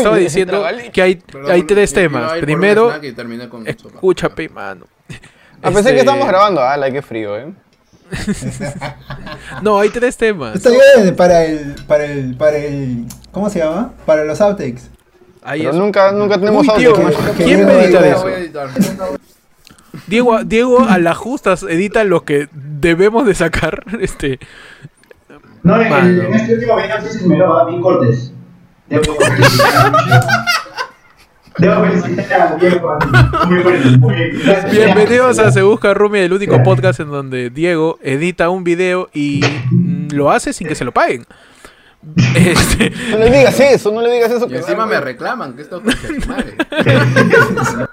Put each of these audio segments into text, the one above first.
estaba diciendo que hay, Perdón, hay tres yo- temas. a Primero, con sopa. escúchame, mano. Pensé que Este, estábamos grabando. Ah, la que frío, ¿eh? No, hay tres temas. Está bien para el, para el, para el, ¿cómo se llama? Para los outtakes. Ahí Pero es. nunca, nunca tenemos Uy, tío, ¿qué- ¿quién que va a editar hay- eso? Voy a editar. Diego, Diego a las justas edita lo que debemos de sacar. Este, No, en, este último video sí se me lo bien cortes. Debo felicitar. Debo felicitar a Diego. Muy bueno, muy gracias. bienvenidos a Se Busca Rumi, el único podcast en donde Diego edita un video y mm, lo hace sin que se lo paguen. Este, No le digas eso, no le digas eso. Y que encima me reclaman que esto es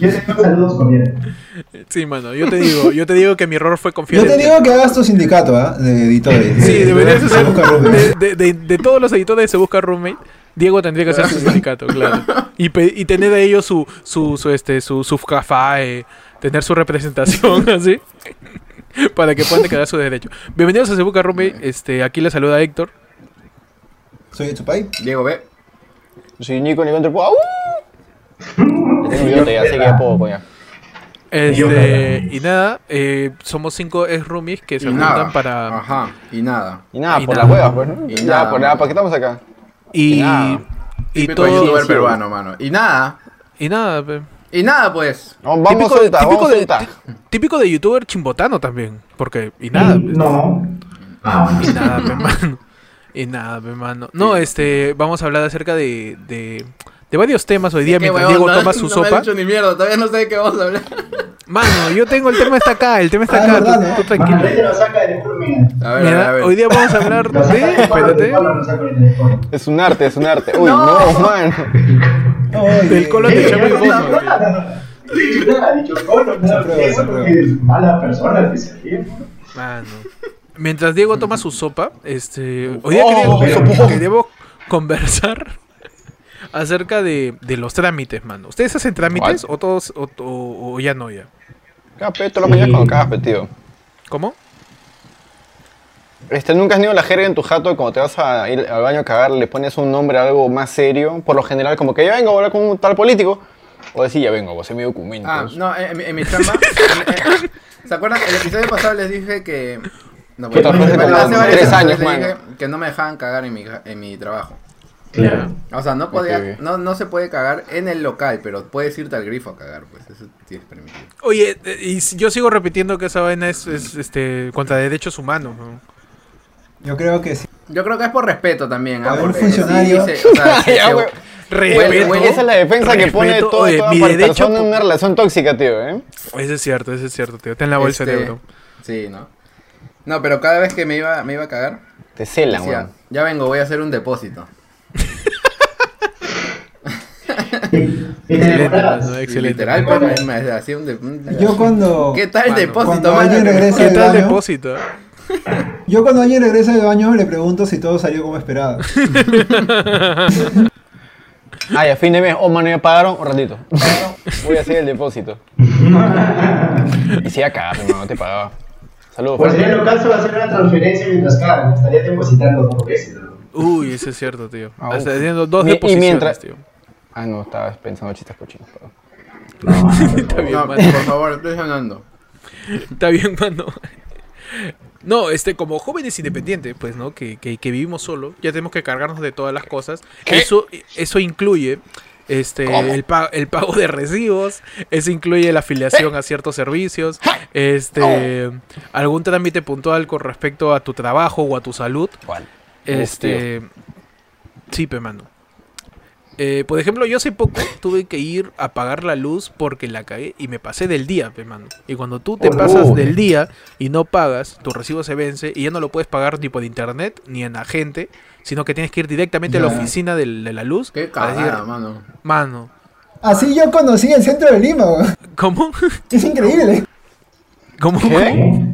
Yo tengo saludos cordiales. sí, mano, yo te digo, yo te digo que mi error fue confiar Yo te digo que hagas tu sindicato, ¿ah? De editores. Sí, De- deberías de- hacer. busca roommate. De, de- de- de todos los editores de Se Busca Roommate, Diego tendría que hacer su sindicato, claro. Y, pe- y tener de ellos su, su, su, este, su, su CAFAE, tener su representación, así. Para que puedan declarar su derecho. Bienvenidos a Se Busca Roommate. Este, aquí les saluda Héctor. Soy Chupay. Diego. Yo soy Nico Nico ya, así que ya puedo, pues ya. Este, y nada, eh, somos cinco ex roomies que se Y juntan nada. para. Ajá, y nada. Y nada, Y por nada. las huevas, pues, ¿no? Y nada, por nada, ¿para qué estamos acá? Y. Y nada. Y Típico todo. youtuber peruano, mano. Y nada. Y nada, pe. Y nada, pues. Vamos, vamos típico, a soltar, típico vamos de, soltar. tí- típico de youtuber chimbotano también. Porque. Y nada, pe. No. Ah, Y nada, pe, mano. Y nada, pe, mano. No, este. Vamos a hablar acerca de. de de varios temas hoy día mientras Diego no- toma su no me ha sopa. dicho ni mierda, todavía no sé de qué vamos a hablar. Mano, yo tengo el tema está acá, el tema está Ah, acá, verdad, tú, ¿no? tú tranquilo. Saca del. A ver, a ver, Mira, a ver. hoy día vamos a hablar de. Espérate. Es un arte, es un arte. Uy, no, mano. Oye, Del color de Eh, aquí. Mano. Mientras Diego toma su sopa, este, hoy día Oh, queríamos, sopa. queríamos conversar acerca de, de los trámites, mano. ¿Ustedes hacen trámites o todos o, o- o ya no ya? Cada pe, todas las mañanas cuando cagas, pe, tío. ¿Cómo? Este, ¿Nunca has tenido la jerga en tu jato y cuando te vas a ir al baño a cagar le pones un nombre a algo más serio? Por lo general, como que ya vengo a hablar con un tal político. O decir, ya vengo, voy a hacer mi documento. Ah, no, en, en mi- en mi chamba. en- en- ¿Se acuerdan? El episodio pasado les dije que. No, fue hace varios años, les dije que no me dejaban cagar en mi, en mi trabajo. Claro. O sea, no podía, Ok, ok. no, no se puede cagar en el local, pero puedes irte al grifo a cagar, pues eso sí es permitido. Oye, eh, y yo sigo repitiendo que esa vaina es, es, este contra derechos humanos. ¿no? Yo creo que sí. Yo creo que es por respeto también. ¿ah? Ver, un funcionario. sí, o sea, Ya, Respeto. Esa es la defensa que pone Respeto, todo, oye, toda mi derecho en una relación tóxica, tío, ¿eh? Ese es cierto, ese es cierto, tío. Ten la bolsa este, de euro. Sí, ¿no? No, pero cada vez que me iba, me iba a cagar, Te celan, decía, weón. ya vengo, voy a hacer un depósito. Y te Excelente, Y. Literal, pues, me, hacía un, Yo cuando, ¿Qué tal el depósito, alguien regresa ¿Qué tal baño, depósito? yo cuando alguien regresa del baño le pregunto si todo salió como esperaba. Ay, a fin de mes, oh, mano, ya pagaron, un ratito. Voy a hacer el depósito. y si ya cagaste, mano, te pagaba. Saludos, Pues sería lo caso hacer una transferencia mientras cagas. Estaría depositando dos veces. ¿no? Uy, eso es cierto, tío. Ah, Está haciendo dos y deposiciones, mientras- tío. Ah, no, estaba pensando chistes cochinos, perdón. Está bien, No, mano. por favor, estoy sonando. Está bien, mano. No, este, como jóvenes independientes, pues, ¿no? Que, que, que vivimos solo, ya tenemos que cargarnos de todas las cosas. Eso, eso incluye este, el, pa- el pago de recibos, eso incluye la afiliación a ciertos servicios, este, algún trámite puntual con respecto a tu trabajo o a tu salud. ¿Cuál? Este. Sí, pe, mano. Eh, por ejemplo, yo hace poco tuve que ir a pagar la luz porque la cagué y me pasé del día, pe, mano. Y cuando tú te Oh, no. pasas del día y no pagas, tu recibo se vence y ya no lo puedes pagar ni por internet ni en agente, sino que tienes que ir directamente a la oficina de, la luz. Qué a decir, cagada, mano. mano, Así yo conocí el centro de Lima, weón. ¿cómo? Es increíble. ¿Cómo? ¿Qué?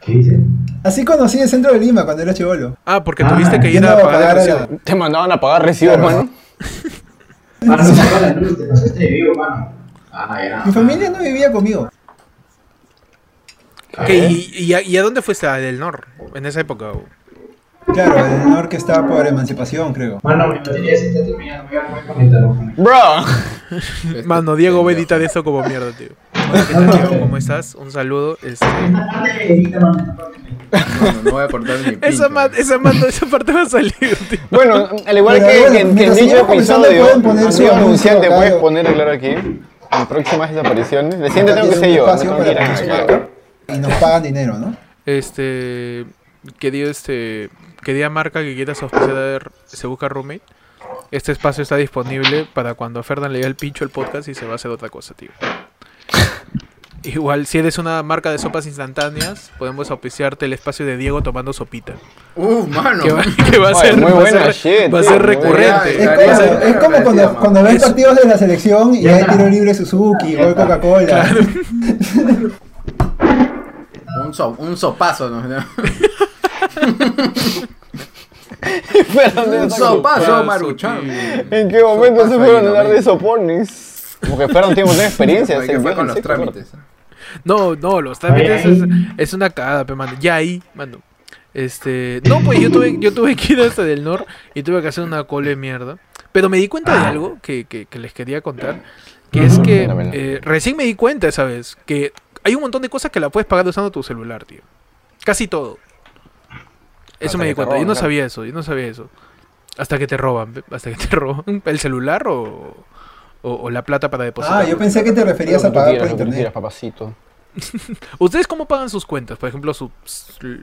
¿Qué dice? Así conocí el centro de Lima cuando era chivolo. Ah, porque Ah, tuviste que ir a pagar el pagar a recibo. la- Te mandaban a pagar recibos, Claro. mano. Ah, la luz, te pasaste de vivo, mano. Ah, ya. Mi familia no vivía conmigo. Ok, ¿y, y a, y a dónde fuiste? ¿A Del Nor? En esa época. o? Claro, el honor que está por emancipación, creo. Mano, mi batería se está terminando. Voy a conectar. Bro. Mano, Diego va a editar eso como mierda, tío. Hola, ¿qué tal, Diego? ¿Cómo estás? Un saludo. Este... No, no, no voy a cortar mi. Esa, ma- esa, esa parte va a salir, tío. Bueno, al igual Pero que, bueno, que- que en dicho episodio, amigo anunciante, puedes poner claro aquí. En próximas desapariciones. Siguiente tengo que ser yo. no tengo que. Y nos pagan dinero, ¿no? Este. Querido, este. Querida marca que quieras auspiciar Se Busca Roommate. Este espacio está disponible para cuando a Ferdan le dé el pincho el podcast y se va a hacer otra cosa, tío. Igual, si eres una marca de sopas instantáneas, podemos auspiciarte el espacio de Diego tomando sopita. Uh, mano. Que va, que va a Oye, ser, muy va a buena ser- shit, va a tío, ser muy recurrente. Es como, ser- es como cuando, cuando ves Es- partidos de la selección y hay tiro libre Suzuki, está. Coca-Cola. Un, so- un sopazo, ¿no? Pero, ¿dónde un sopazo, Maruchan. ¿En qué momento se fueron a hablar de sopones? Porque fueron tiempo de experiencia. Que fue con los trámites. No, no, los trámites es, una cagada, pe, mano. Ya ahí, mano. Este. No, pues yo tuve, yo tuve que ir hasta del norte y tuve que hacer una cola de mierda. Pero me di cuenta de algo que, que- que les quería contar. Que es que eh, recién me di cuenta esa vez que hay un montón de cosas que la puedes pagar usando tu celular, tío. Casi todo. Eso Hasta me que di cuenta. roban, yo no sabía eso, yo no sabía eso. Hasta que te roban, hasta que te roban el celular o, o, o la plata para depositar. Ah, yo pensé que te referías a pagar por internet. papacito. ¿Ustedes cómo pagan sus cuentas? Por ejemplo, su,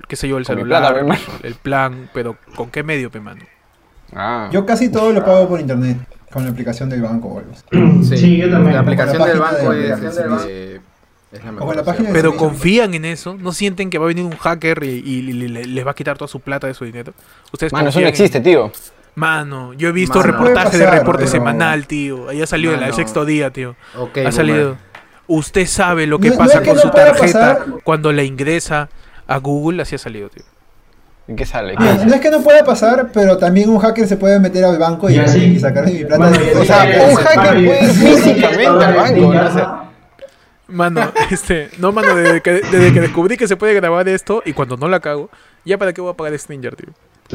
qué sé yo, el celular, el plan, pero ¿con qué medio, pe, mano? Ah. Yo casi todo lo pago por internet, con la aplicación del banco o algo así. Sí, yo también. La aplicación la del página banco de- es, de- este, es la mejor. La Pero sí. confían en eso, no sienten que va a venir un hacker y, y- y le- les va a quitar toda su plata de su dinero. Ustedes Mano, eso no existe, tío. Mano, yo he visto Mano. reportaje de reporte pero- semanal, tío. Ahí ha salido en el sexto día, tío. Ok, ha boomer. salido. Usted sabe lo que No- no pasa es que con no su tarjeta pasar. cuando la ingresa a Google, así ha salido, tío. ¿Y qué sale? ¿Qué No, es que no pueda pasar, pero también un hacker se puede meter al banco y, Y así. y sacar mi plata Mano, de O sea, un hacker mano, puede físicamente al banco, no sé. Mano, este, no, mano, desde que, desde que descubrí que se puede grabar esto y cuando no la cago, ya para qué voy a pagar Stringer, tío.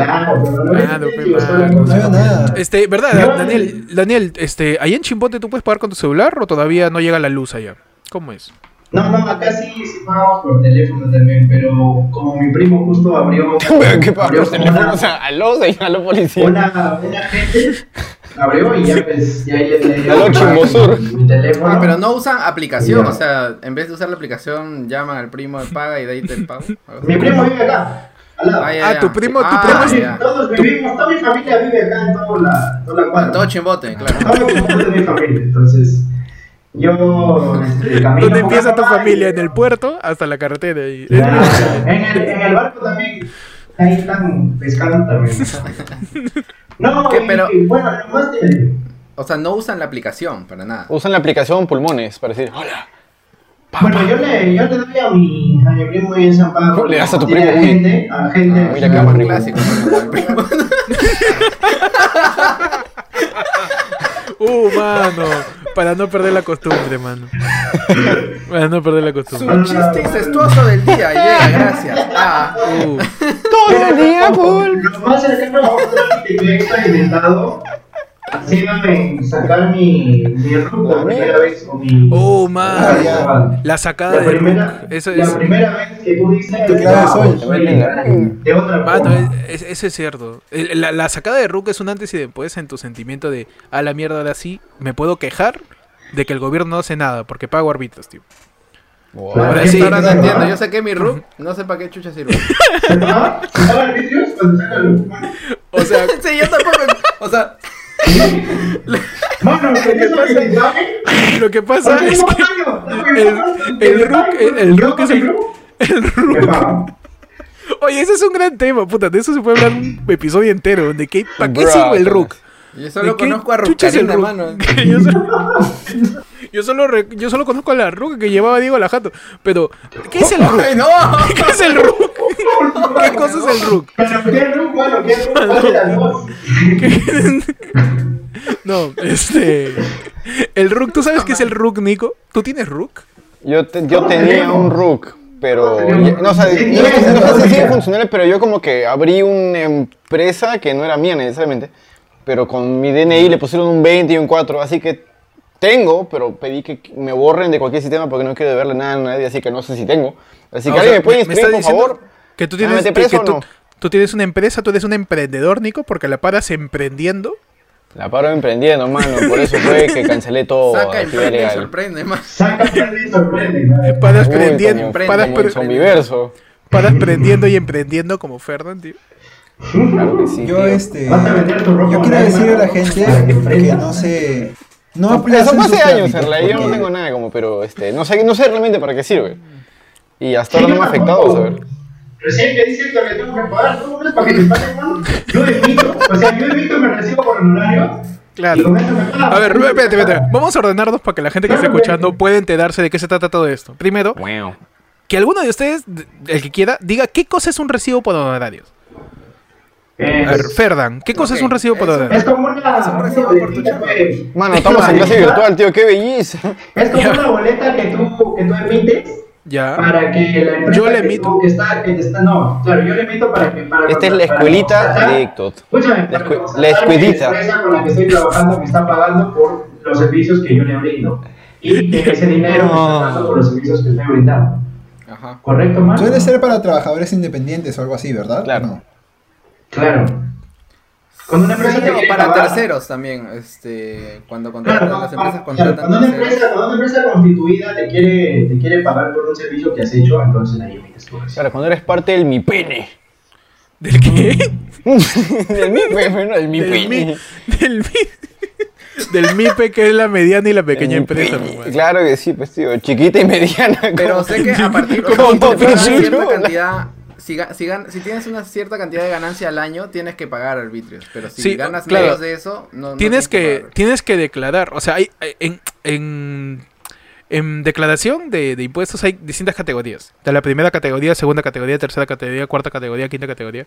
Claro, pero no Claro, es pe, tío, solo mano. No cosa. veo nada. Este, ¿verdad, No. Daniel? Daniel, este, ahí en Chimbote tú puedes pagar con tu celular o todavía no llega la luz allá? ¿Cómo es? No, no, acá sí, sí pagamos por teléfono también, pero como mi primo justo abrió. ¿Qué abrió Por teléfono, una- o sea, aló, señaló policía. Una, una gente abrió y ya pues ya le dio Aló, mi- teléfono. Ah, pero no usan aplicación, Ya. o sea, en vez de usar la aplicación, llaman al primo, paga y de ahí te pago. Mi primo vive acá. Ah, Ah, tu primo- tu Ah, primo es-. Todos vivimos, toda mi familia vive acá en toda la, toda la cuadra. Todo chimbote, claro. Todo mundo de mi familia, entonces yo este, camino ¿Dónde empieza tu familia? y- En el puerto hasta la carretera. Y... Claro, en, el, en el barco también, ahí están pescando también. No, ¿Qué, y- pero- y bueno, nomás te... O sea, no usan la aplicación para nada. Usan la aplicación pulmones para decir, hola. Bueno, yo le, yo le doy a mi, a mi primo y en San Pablo. Le das a tu primo, uy. gente, a gente. Ah, mira qué más. Uh, mano. Para no perder la costumbre, mano. Para no perder la costumbre. Su chiste incestuoso del día llega, gracias. Ah, Uh, Todo el día, full. Lo más cercano a un trámite que he experimentado en sacar mi, mi RUC por primera vez o mi. oh, Ah, mano. ya. La sacada La de primera, Rook. Eso la primera vez que tú dices Tu clave de "Wow, sol". soy de otra Mano, forma. es- es- eso es cierto. La, la sacada de Rook es un antes y después en tu sentimiento de a la mierda de así. Me puedo quejar de que el gobierno no hace nada porque pago árbitros, tío. Wow. Ahora ¿Qué sí. ahora no entiendo. Yo saqué mi RUC, no sé para qué chucha sirve. ¿Se paga? ¿Se paga el O sea, Sí, yo tampoco. O sea, Mano, ¿qué es lo que lo pasa ¿Por qué es que el, el Rook, el, el Rook es el, el ¿Qué Rook. Oye, ese es un gran tema, puta. De eso se puede hablar un episodio entero. ¿De qué, ¿Para qué sirve el. Rook? yo solo ¿De qué conozco a Rucarina, mano. yo, solo, yo, solo re- yo solo conozco a la Rook que llevaba Diego Lajato. Pero, ¿qué es el Rook? ¡Ay, no! ¿Qué es el Rook? ¿Qué cosa es el Rook? Pero ¿qué RUC, mano? ¿Qué RUC las dos? No, este. El Rook, ¿tú sabes qué es el Rook, Nico? ¿Tú tienes Rook? Yo, te- yo tenía un Rook, Pero, no, o sea, no, sé- no sé si sigue funcional, pero yo como que abrí una empresa que no era mía necesariamente, pero con mi DNI le pusieron un 20 y un 4, así que tengo, pero pedí que me borren de cualquier sistema porque no quiero deberle nada a nadie, así que no sé si tengo. Así Ah, que alguien sea, me puede inscribir, por favor. Que tú ¿Me van a tienes, que- preso que tú, no? tú tienes una empresa, tú eres un emprendedor, Nico, porque la paras emprendiendo. La paro emprendiendo, mano, por eso fue que cancelé todo. Saca, y legal. sorprende más. Saca prende y sorprende. ¿no? Paras prendiendo, paras, paras prendiendo y emprendiendo como Ferdan, tío. Claro que sí. Yo tío. este yo quiero online, decir a la gente que no se no Eso aplacen fue hace años en realidad, yo no tengo nada como, pero este, no sé, no sé realmente para qué sirve. Y hasta ahora no me ha afectado, saber. Recién me dicen que me tengo que pagar, ¿cómo no es para que me paguen, mano? Yo emito, o sea, yo emito, me recibo por honorario. Claro. Eso. A ver, espérate, espérate. Vamos a ordenarnos para que la gente que esté escuchando pueda enterarse de qué se trata todo esto. Primero, que alguno de ustedes, el que quiera, diga qué cosa es un recibo por honorarios. A ver, Es, Ferdan, ¿qué cosa es Ok, un recibo por es- es como una. Es un recibo por tu pues. Mano, estamos en clase virtual, tío, qué belleza. Es como una boleta que tú, que tú emites Ya. para que la empresa Yo le que emito. que está, que está, no, claro, yo le emito para que para Esta es la escuelita de Héctor. Escúchame, La la escuelita. La empresa con la que estoy trabajando me está pagando por los servicios que yo le brindo. Y que ese dinero me está dando por los servicios que estoy brindando. Ajá. ¿Correcto, Marco? Suele ser para trabajadores independientes o algo así, ¿verdad? Claro. No. Claro. Cuando una empresa Sí, te o para pagar- terceros también, este, cuando Claro, contratan, no, las empresas claro, contratan cuando, una terceros. empresa, cuando una empresa constituida te quiere, te quiere pagar por un servicio que has hecho, entonces ahí emites tu. Claro, cuando eres parte del mi pene. ¿Del qué? del mi pene, no, del mi Del, pene. mi- del, mi- del MIPE, que es la mediana y la pequeña empresa. pene. pues. Claro que sí, pues tío, chiquita y mediana. Pero como- sé que a partir Pinocchio, cierta cantidad, si, si, gan- si tienes una cierta cantidad de ganancia al año, tienes que pagar arbitrios. Pero si Sí, ganas claro. menos de eso, no, no tienes que pagar. tienes que declarar o sea hay en, en, en declaración de, de impuestos hay distintas categorías de la primera categoría segunda categoría tercera categoría cuarta categoría quinta categoría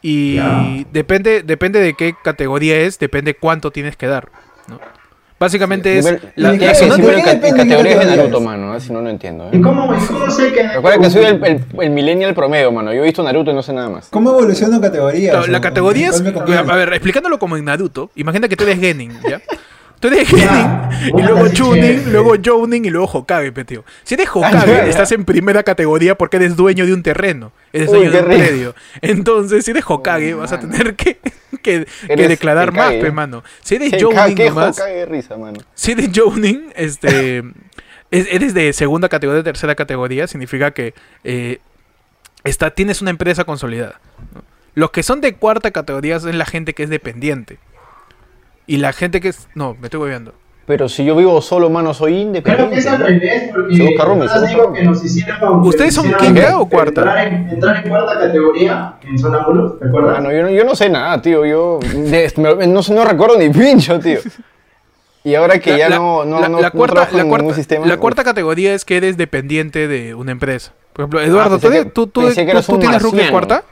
y depende depende de qué categoría es depende cuánto tienes que dar ¿no? Básicamente es la, ¿Y Tienes la que zona- ¿de decirlo qué en, ca- en depende? ¿Qué categorías de categorías? Naruto, mano, si no, no entiendo. ¿Y ¿eh? cómo, y cómo sé que... Recuerda que soy el, el, el millennial promedio, mano. Yo he visto Naruto y no sé nada más. ¿Cómo evoluciona categoría? Claro, la categoría es. A ver, explicándolo como en Naruto, imagina que tú eres Genin, ¿ya? Tú eres Genin, y luego Chunin, luego Jounin y luego Hokage, pe, tío. Si eres Ah, Hokage, estás en primera categoría porque eres dueño de un terreno. Eres dueño de un predio. Entonces, si eres Hokage, vas a tener que, que, declarar más, pe, mano. Si eres risa, mano. si eres Jounin, este, es- eres de segunda categoría, tercera categoría, significa que eh, está, tienes una empresa consolidada. Los que son de cuarta categoría es la gente que es dependiente. Y la gente que es... No, me estoy moviendo. Pero si yo vivo solo, mano, soy Creo que es al independiente. revés, porque Se busca roomie, se todas busca digo roomie. que nos hicieron... ¿Ustedes son quinta o cuarta? Entrar en, entrar en cuarta categoría en Sonámbulos, ¿te acuerdas? Mano, yo, no- yo no sé nada, tío. Yo de- me- no, sé- no recuerdo ni pincho, tío. Y ahora que La- ya la- no, no, la- no, la no cuarta, trabajo la en cuarta- ningún sistema. la uf. cuarta categoría es que eres dependiente de una empresa. Por ejemplo, Eduardo, pensé ¿tú, que- tú, tú, pensé que tú- eras tú un tienes marciano. cuarta?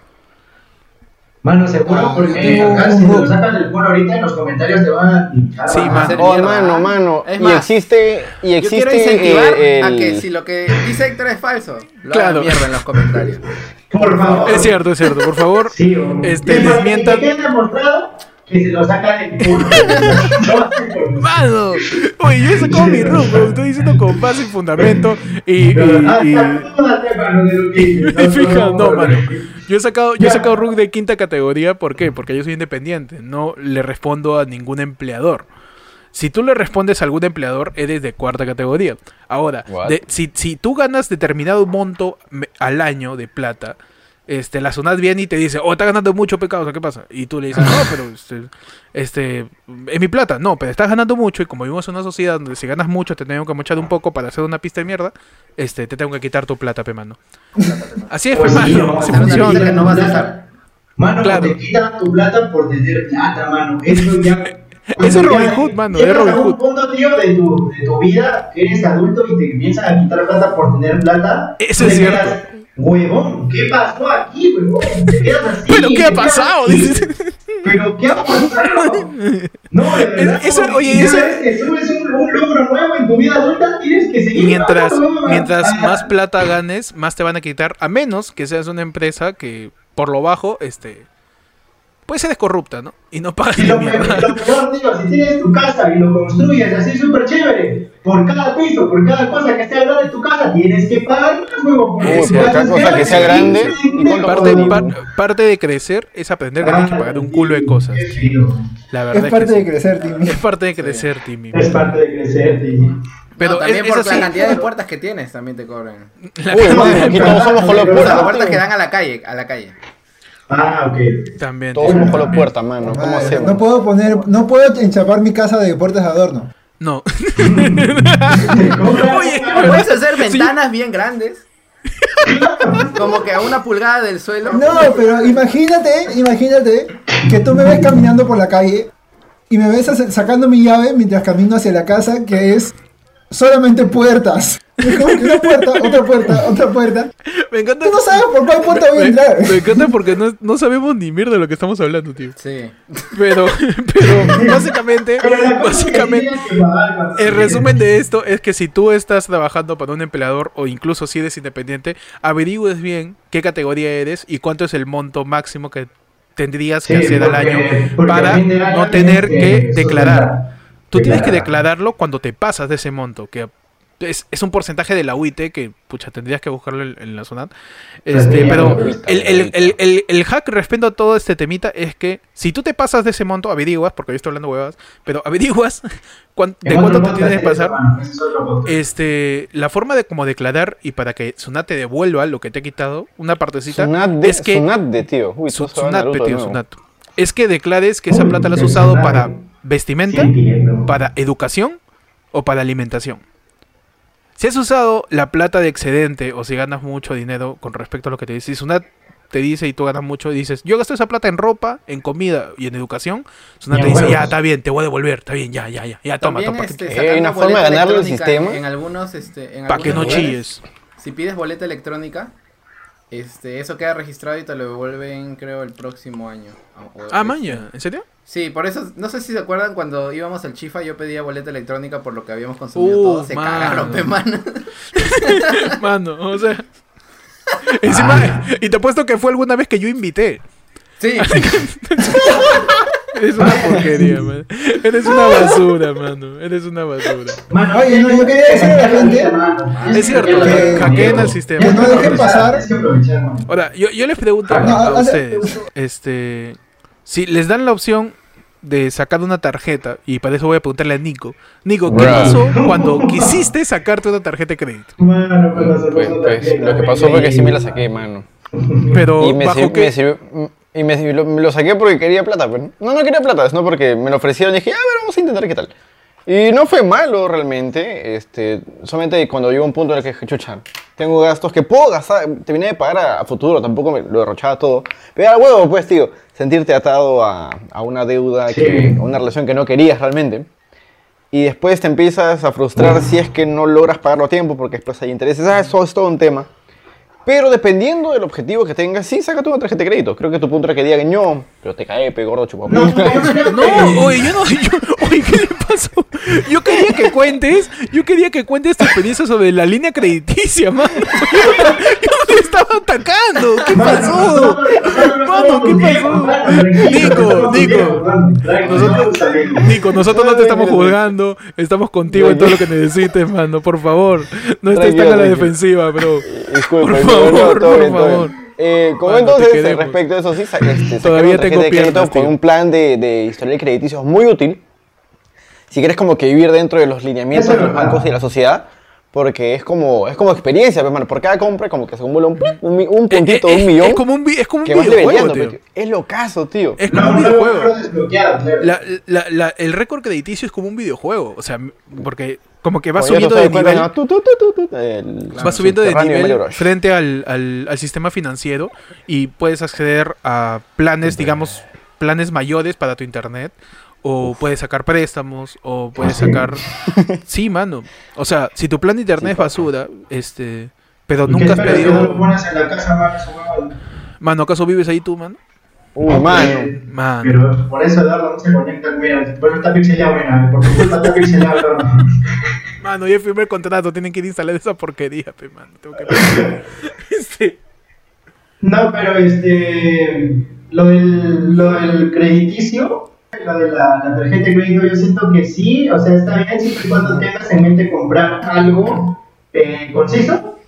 Mano, seguro, Ah, porque yo- acá si lo sacan del culo ahorita en los comentarios te van a pinchar. Sí, man. Oh, mano, ¿ah? mano. Es y más, existe. Y Yo existe. quiero incentivar eh, a el- que si lo que dice Héctor es falso, lo Claro. hagan mierda en los comentarios. Por favor. Es cierto, es cierto. Por favor, Sí, o- este, desmientan- Que demostrado que se lo sacan del culo. ¡Mano! Oye, yo he sacado mi RUC, weón, estoy diciendo con base y fundamento. Y, y, y- mano, dices. y fija, no, mano. Yo he sacado, yo he sacado RUC de quinta categoría, ¿por qué? Porque yo soy independiente, no le respondo a ningún empleador. Si tú le respondes a algún empleador, eres de cuarta categoría. Ahora, de- si, si tú ganas determinado monto me- al año de plata, este, la SUNAT viene y te dice, oh, está ganando mucho pecado, ¿qué pasa? Y tú le dices, no, pero este, este, es mi plata. No, pero estás ganando mucho y como vivimos en una sociedad donde si ganas mucho te tengo que mochar un poco para hacer una pista de mierda, este, te tengo que quitar tu plata, pe mano. Así es, Pues mano, así o funciona. no vas a. Mano, Claro. te quitan tu plata por tener plata, mano. Eso ya. Eso es Robin Hood, mano, es Robin un Hood. punto, tío, de tu, de tu vida que eres adulto y te empiezan a quitar plata por tener plata. Eso es te cierto. quedas, Huevón, ¿qué pasó aquí, huevón? Te quedas así. ¿Pero qué ha pasado? Dices. ¿Pero qué ha pasado? No, de verdad. Eso- como oye, eso- que subes un, un logro nuevo en tu vida adulta tienes que seguir. Mientras, trabajando, mientras más plata ganes, más te van a quitar, a menos que seas una empresa que por lo bajo, este, puede ser corrupta, ¿no? Y no pagas Y lo, peor, mierda. lo peor, tío, si tienes tu casa y lo construyes así súper chévere, por cada piso, por cada cosa que sea grande en tu casa, tienes que pagar más, huevo. Uy, por cada es cosa que sea grande, ¿y cuánto Parte, par- parte de crecer es aprender que tienes que pagar un culo de cosas. Es. La verdad Es es, parte que de crecer, Timmy. Es parte de crecer, Timmy. Es parte de crecer, tío. Pero No, también es, por es la cantidad de puertas que tienes también te cobran. Uy, mano, aquí todos somos con Las puerta. puertas que dan a la calle, a la calle. Ah, ok. También. Todos somos con puerta, mano. ¿Cómo Madre, hacemos? no puedo poner, no puedo enchapar mi casa de puertas de adorno. No. Oye, puedes hacer ventanas bien grandes. Como que a una pulgada del suelo. No, pero imagínate, imagínate que tú me ves caminando por la calle y me ves sacando mi llave mientras camino hacia la casa, que es solamente puertas. Es como que una puerta, otra puerta, otra puerta. Me encanta. Tú no sabes por cuál puerta voy a me, entrar. me encanta porque no, no sabemos ni mierda de lo que estamos hablando, tío. Sí. Pero, pero básicamente, Pero básicamente, el resumen de esto es que si tú estás trabajando para un empleador o incluso si eres independiente, averigües bien qué categoría eres y cuánto es el monto máximo que tendrías que Sí, hacer al año para no tener que declarar. Tú tienes que Declarar. declararlo cuando te pasas de ese monto, que es, es un porcentaje de la UIT que, pucha, tendrías que buscarlo en, en la zona. Este, Sí, pero el, el, el, el, el hack respecto a todo este temita es que si tú te pasas de ese monto, averiguas, porque yo estoy hablando huevas, pero averiguas cuán- de cuánto te tienes que pasar. podcast. Este, la forma de como declarar y para que Sunat te devuelva lo que te ha quitado, una partecita, Sunat de, es que Sunat de tío. Uy, Sunat, tío. Sunat. Es que declares que esa Uy, plata la has usado para vestimenta, Sí, para educación o para alimentación. Si has usado la plata de excedente o si ganas mucho dinero con respecto a lo que te dice, si Sunat te dice y tú ganas mucho y dices, yo gasto esa plata en ropa, en comida y en educación, Sunat te dice, ya, está bien, te voy a devolver, está bien, ya, ya, ya, ya, toma, También, toma. este, Eh, hay una forma de al electrónica sistema. En, en algunos, este, en para que no lugares, chilles. Si pides boleta electrónica, este, eso queda registrado y te lo devuelven, creo, el próximo año. O- o- Ah, este, maña, ¿en serio? Sí, por eso, no sé si se acuerdan cuando íbamos al Chifa, yo pedía boleta electrónica por lo que habíamos consumido Uh, todos, se mano. cagaron, pe, mano. Mano, o sea. Encima, y te apuesto que fue alguna vez que yo invité. Sí, Eres una porquería, man. Eres una basura, mano. Eres una basura. Mano, Oye, no, yo quería decirle a la gente Es cierto, que- hackeen al sistema. que no dejen pasar. Ahora, yo, yo les pregunto No, a ustedes, este, si les dan la opción de sacar una tarjeta, y para eso voy a preguntarle a Nico. Nico, ¿qué Bruh. pasó cuando quisiste sacarte una tarjeta de crédito? Mano, Pues, pues, lo que pasó fue que sí me la saqué, mano. Pero, Y me, ¿bajo sir- qué? me sirvió- y me, lo, me lo saqué porque quería plata, pero no, no quería plata, sino porque me lo ofrecieron y dije, a ver, vamos a intentar qué tal. Y no fue malo realmente, este, solamente cuando llegó un punto en el que dije, chucha, tengo gastos que puedo gastar, terminé de pagar a, a futuro, tampoco me lo derrochaba todo. Pero al huevo, pues, tío, sentirte atado a, a una deuda, Sí. que, a una relación que no querías realmente. Y después te empiezas a frustrar si es que no logras pagarlo a tiempo porque después hay intereses. Ah, eso es todo un tema. Pero dependiendo del objetivo que tengas, sí, sácate una tarjeta de crédito. Creo que tu punto era que diga no, pero te cae, pe gordo chupapu. No, no, no, No, oye, yo no, yo- oye, ¿qué le pasó? Yo quería que cuentes, yo quería que cuentes tu experiencia sobre la línea crediticia, mano. Yo, te estaba atacando, ¿qué pasó? Mano, ¿qué pasó? Nico, Nico, nosotros, Nico, nosotros no te estamos juzgando, estamos contigo en todo lo que necesites, mano, por favor. No estés tan a la defensiva, bro. Disculpa, Por favor, por favor. Eh, como te entonces, respecto a eso, sí, este, Todavía tengo de crédito piernas, con tío. un plan de, de historial crediticio muy útil. Si quieres como que vivir dentro de los lineamientos Eso de los bancos y de la sociedad, porque es como, es como experiencia, pues, mano. Por cada compra como que se acumula un, un, un puntito, Eh, eh, un millón, Es como un, es como un que videojuego, tío. pues, tío. Es lo caso, tío. Es como No, un videojuego. La- la- la- el récord crediticio es como un videojuego. O sea, porque como que va subiendo de nivel. ¿no? Tu, tu, tu, tu, tu, el Va subiendo de nivel frente al, al- al sistema financiero y puedes acceder a planes, digamos, planes mayores para tu internet. O puedes sacar préstamos, o puedes ¿Ah, sí? sacar... Sí, mano. O sea, si tu plan de internet es basura, este... Pero ¿Y qué nunca has no lo pedido... pones en la casa, mano? Mano, ¿acaso vives ahí tú, mano? Uy, mano. Mano. Pero por eso Eduardo no se conecta, mira, por eso está pixelado, mira, por tu culpa está pixelado, Eduardo. Mano, ya firmé el contrato, tienen que ir a instalar esa porquería, pe, mano. Tengo que este, No, pero este. Lo del, lo del crediticio, lo de la, tarjeta de crédito, yo siento que sí, o sea, está bien siempre y cuando tengas en mente comprar algo eh, conciso,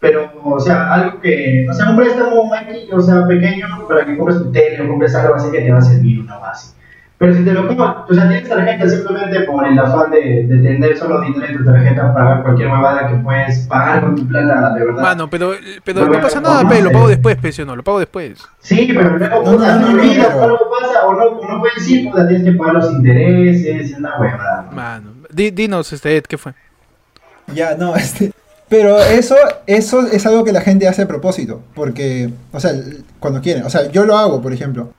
pero, o sea, algo que. O sea, un préstamo, o sea, pequeño, para que compres tu tele o compres algo así que te va a servir una base. Pero si te lo compras, o sea, tienes tarjeta simplemente por el afán de, de tener solo dinero en tu tarjeta, pagar cualquier mamada que puedes pagar con tu plata, de verdad. mano, pero, pero no pasa nada, pe, lo pago después, pe, ¿sí o no? Lo pago después. Sí, pero luego No, puta, no, olvidas, no. algo pasa, o no, o no puedes ir, puta, tienes que pagar los intereses, es una huevada. Mano, di- dinos, este, Ed, ¿qué fue? Ya, no, este. Pero eso, eso es algo que la gente hace a propósito. Porque, o sea, cuando quieren. O sea, yo lo hago, por ejemplo.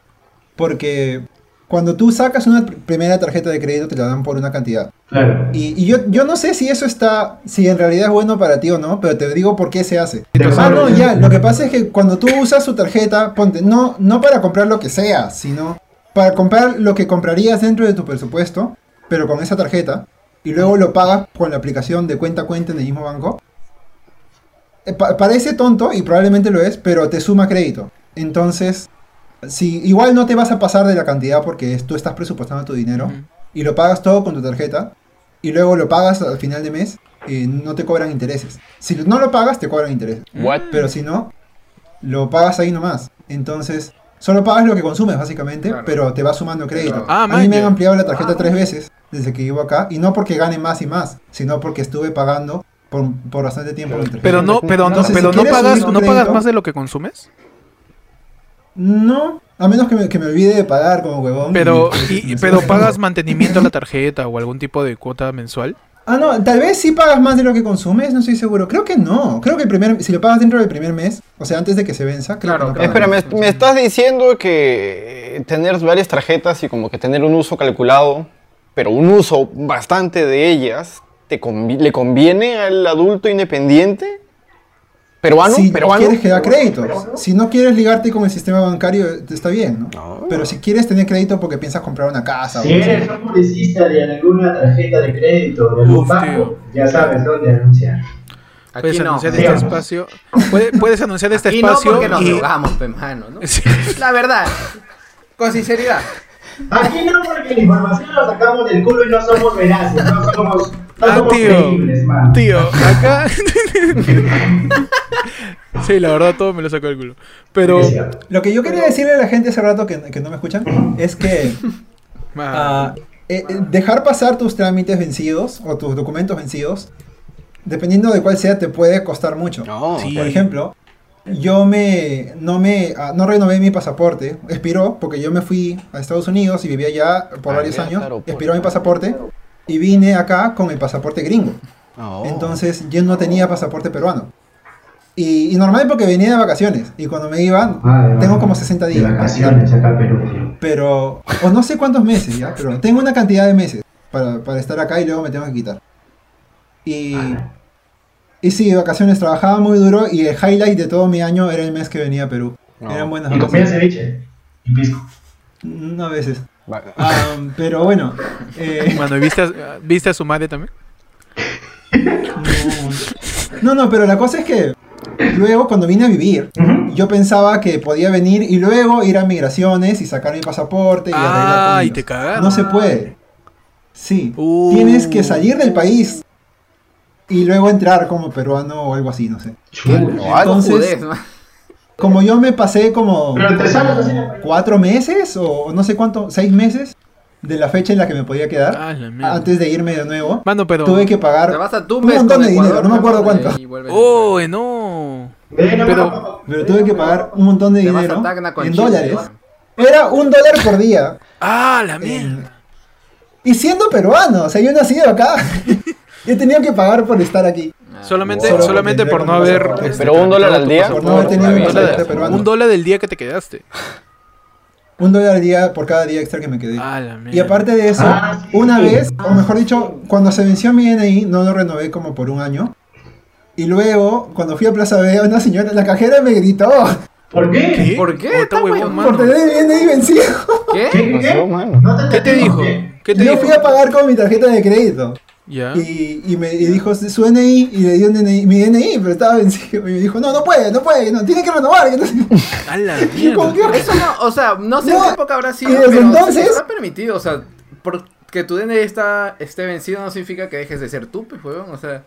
Porque cuando tú sacas una pr- primera tarjeta de crédito te la dan por una cantidad. Claro. Y, y yo, yo no sé si eso está, si en realidad es bueno para ti o no, pero te digo por qué se hace. Ah, no, ya, lo que pasa es que cuando tú usas su tarjeta, ponte, no, no para comprar lo que sea, sino para comprar lo que comprarías dentro de tu presupuesto, pero con esa tarjeta, y luego lo pagas con la aplicación de cuenta a cuenta en el mismo banco. Eh, pa- parece tonto, y probablemente lo es, pero te suma crédito. Entonces, si igual no te vas a pasar de la cantidad porque tú estás presupuestando tu dinero, y lo pagas todo con tu tarjeta, y luego lo pagas al final de mes, eh, no te cobran intereses. Si no lo pagas, te cobran intereses. What? Pero si no, lo pagas ahí nomás. Entonces, solo pagas lo que consumes, básicamente, Claro. pero te va sumando crédito. Ah, a mí man, me han ampliado la tarjeta tres veces desde que vivo acá, y no porque gane más y más, sino porque estuve pagando por, por bastante tiempo. Pero no, pero no, pero si no pagas, no pagas más de lo que consumes. No, a menos que me, que me olvide de pagar como huevón. Pero, y- y, me pero pagas mantenimiento a la tarjeta o algún tipo de cuota mensual. Ah, no, tal vez sí pagas más de lo que consumes, no estoy seguro. Creo que no. Creo que el primer, si lo pagas dentro del primer mes, o sea, antes de que se venza, creo Claro, que no pagas. Espera, ¿me, me estás diciendo que tener varias tarjetas y como que tener un uso calculado, pero un uso bastante de ellas, te le conviene al adulto independiente? ¿Peruano? si ¿Peruano? quieres que da crédito. Si no quieres ligarte con el sistema bancario, está bien, ¿no? No. Pero si quieres tener crédito porque piensas comprar una casa Si o eres un publicista de alguna tarjeta de crédito, de algún Uf, banco, tío. ya sabes dónde anunciar. Puedes Aquí no. anunciar digamos. este espacio. Puede- puedes anunciar este Aquí no espacio porque nos y drogamos, pe mano, ¿no? Sí. La verdad. Con sinceridad. Aquí no, porque la información la sacamos del culo y no somos veraces, no somos, no Ah, somos tío. creíbles, man. Tío, acá. sí, la verdad todo me lo sacó el culo. Pero. Lo que yo quería decirle a la gente hace rato que, que no me escuchan es que Ah, eh, eh, dejar pasar tus trámites vencidos o tus documentos vencidos, dependiendo de cuál sea, te puede costar mucho. No. Sí. Por ejemplo, yo me no me ah, no renové mi pasaporte, expiró porque yo me fui a Estados Unidos y vivía allá por Ah, varios años, claro, por- expiró mi pasaporte y vine acá con el pasaporte gringo. No. Entonces yo no tenía pasaporte peruano. Y, y normal porque venía de vacaciones y cuando me iba Ah, tengo como 60 De días. vacaciones acá en Perú. Pero, o no sé cuántos meses ya, pero tengo una cantidad de meses para, para estar acá y luego me tengo que quitar. Y, y sí, vacaciones, trabajaba muy duro y el highlight de todo mi año era el mes que venía a Perú. No. Eran buenas Y comía vacaciones. ceviche. Y pisco. Mm, A veces. Va- Am, pero bueno, eh, ¿y ¿viste a, ¿viste a su madre también? no, no, pero la cosa es que luego cuando vine a vivir, yo pensaba que podía venir y luego ir a migraciones y sacar mi pasaporte y arreglar Ah, con y ellos. te cagaron. No se puede. Sí. Uh. Tienes que salir del país y luego entrar como peruano o algo así, no sé. Algo. Entonces- Judez, man. Como yo me pasé como cuatro meses o no sé cuánto, seis meses de la fecha en la que me podía quedar Ah, antes de irme de nuevo. Mano, pero. Tuve que pagar Te vas a un montón de dinero, no me acuerdo cuánto. ¡Oh, no! Pero- tuve que pagar un montón de dinero en dólares. Era un dólar por día. ¡Ah, la mierda! Y siendo peruano, o sea, yo he nacido acá. y he tenido que pagar por estar aquí. Solamente, Solo solamente porque por no haber. este, Pero un dólar al día. Por no haber tenido bien. peruano. Un dólar del día que te quedaste. Un dólar al día por cada día extra que me quedé. Ah. Y aparte de eso, Ah, sí. una vez, o mejor dicho, cuando se venció mi DNI, no lo renové como por un año. Y luego, cuando fui a Plaza B, una señora, la cajera me gritó ¿Por qué? ¿Qué? ¿Por qué? Está Está huevón, por tener el DNI vencido. ¿Qué? ¿Qué? ¿Qué? pasó, mano? No te ¿Qué te dijo? ¿qué? ¿Qué te Yo dijo? fui a pagar con mi tarjeta de crédito. Y, y me y dijo su DNI y le dio DNI, mi DNI, pero estaba vencido. Y me dijo, no, no puede, no puede, no, tiene que renovar. que no sé". A la Y como mierda. que, Eso no, o sea, no sé No, en qué época habrá sido, y desde pero entonces- está permitido, o sea, porque tu DNI está, esté vencido no significa que dejes de ser tú, pues, huevón, o sea,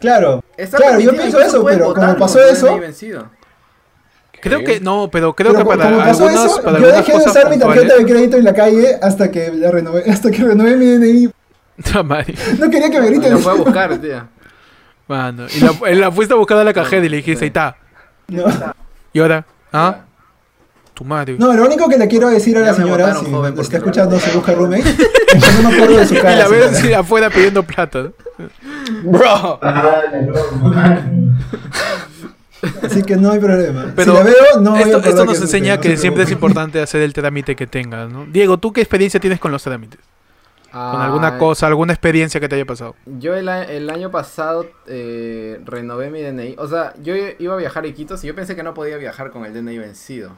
Claro, está claro, yo pienso eso, pero como pasó eso. Creo que no, pero creo pero que como- para como pasó algunas, eso, para yo algunas dejé de usar mi tarjeta de crédito en la calle hasta que la renové, hasta que renové mi DNI. No quería que me griten. Lo fue a buscar, tío. Mano, y la, la fuiste a buscar a la cajera y le dijiste, ahí está. No. ¿Y ahora? ¿Ah? Tu madre. No, lo único que le quiero decir a la señora, si está escuchando se busca roommate, es que no me acuerdo de su y cara. la ves señora. así afuera pidiendo plata. Bro. La. Así que no hay problema. Pero si la veo, no esto, esto nos que- enseña que siempre es importante hacer el trámite que tengas, ¿no? Diego, ¿tú qué experiencia tienes con los trámites? Con alguna Ah, cosa, alguna experiencia que te haya pasado. Yo el, a- el año pasado eh, renové mi DNI. O sea, yo iba a viajar a Iquitos y yo pensé que no podía viajar con el DNI vencido.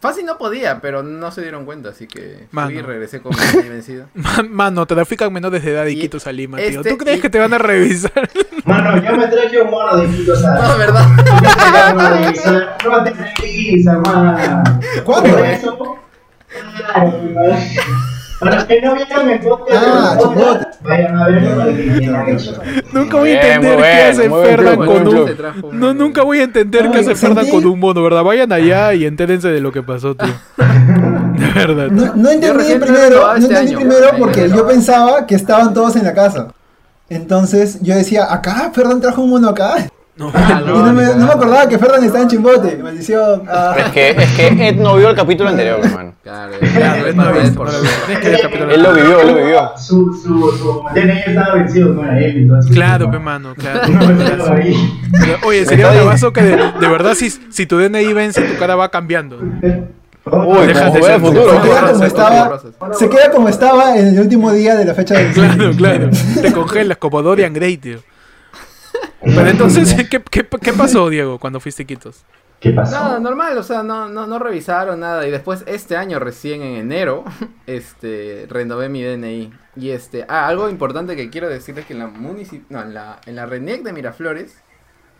Fácil no podía, pero no se dieron cuenta, así que Mano. fui y regresé con mi DNI vencido. Mano, trafican menores de edad de Y Iquitos a Lima, tío. este- ¿Tú crees y- que te van a revisar? Mano, yo me traje un mono de Quito, o sea, No, ¿verdad? no te revisa, no te revisa, man. ¿Cuándo? Por eso, para los que no vieron el podcast, Ah, el podcast, chimbote. vayan a verlo para que entiendan eso. Nunca voy a Bien, entender qué hace Ferdan con un... No, nunca voy a entender qué hace Ferdan con un mono, ¿verdad? Vayan allá y entérense de lo que pasó, tío. De verdad. No, entendí primero, no este entendí año, primero porque yo pensaba que estaban todos en la casa. Entonces yo decía, acá, Ferdan trajo un mono acá. No. Ah, y no me, no me acordaba que Ferdan estaba en Chimbote. Maldición. Ah. Es que, es que Ed no vio el capítulo anterior, hermano. Claro, es no el capítulo. Él lo vivió, él lo vivió. Su, su, su DNI estaba vencido, no era él, entonces. Claro, pe mano, claro. Pero, Oye, sería bravazo que de, de verdad si, si tu DNI vence, tu cara va cambiando. Uy, Dejas de ser el futuro. Se queda como estaba, se queda como estaba en el último día de la fecha del Claro, claro. Te congelas como Dorian Gray, tío. Pero entonces, ¿qué, qué, qué pasó, Diego, cuando fuiste a Iquitos? ¿Qué pasó? Nada, normal, o sea, no, no, no revisaron nada. Y después, este año, recién en enero, este, renové mi DNI. Y este, ah, algo importante que quiero decirles que en la municip no, en la, en la RENIEC de Miraflores,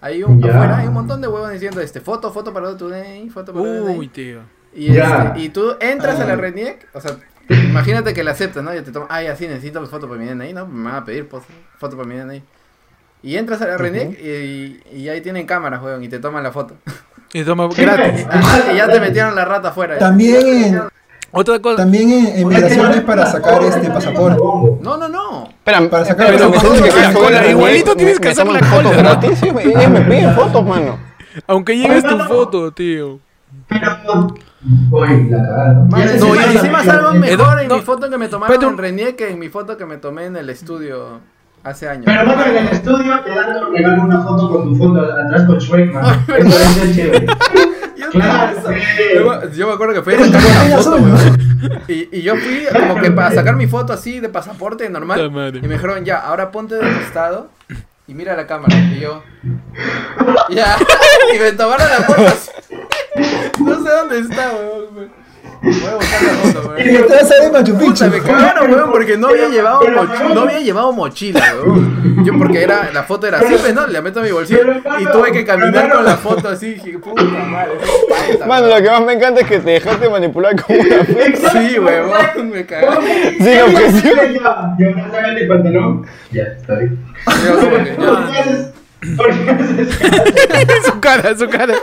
hay un, Ya. afuera hay un montón de huevos diciendo, este, foto, foto para tu DNI, foto para tu Uy, DNI. tío. Y, Ya. este, y tú entras a la. RENIEC, o sea, imagínate que la aceptas, ¿no? Y te toman, ay, así necesito foto para mi DNI, ¿no? Me van a pedir foto para mi DNI. Y entras a la RENIEC y, y ahí tienen cámaras, weón, y te toman la foto. Y toma gratis. y ya te metieron la rata afuera. También en, Otra cosa. también en, en migraciones para sacar este pasaporte. No, no, no. Espera, Para sacar pero el pasaporte. que La cola, la igualito tienes que hacer la fotos cola. gratis. Sí, me- piden fotos, mano. Aunque lleves tu foto, tío. Pero. Uy, la se no, y encima salgo ya- mejor en mi foto que me tomaron en Renier que en mi foto que me tomé en el estudio hace años. Pero mano, en el estudio te dan como regalo una foto con tu foto atrás con Shrek, man. Eso es chévere. Yo, Claro, yo sí. me- yo me acuerdo que fui. Y, y yo fui como que para sacar mi foto así de pasaporte normal. Y me dijeron, ya, ahora ponte de costado y mira la cámara. Y yo, ya. Y me tomaron la foto así. No sé dónde está, weón. Voy a buscar la foto, Y vas a ver Machu Picchu. Puta, me cagaron, weón, porque no había llevado, moch- no había llevado mochila, weón. Yo porque era, la foto era así, pues, ¿no? La meto a mi bolsillo y tuve que caminar con la foto así. Dije, puta madre, Mano, lo que más me encanta es que te dejaste manipular como una fiesta. Sí, weón, me cagaron. Sin objeción. Ya, ya, sácate el pantalón. Ya, está bien. Yo que, ¿Por qué haces? ¿Por qué haces? su cara, su cara.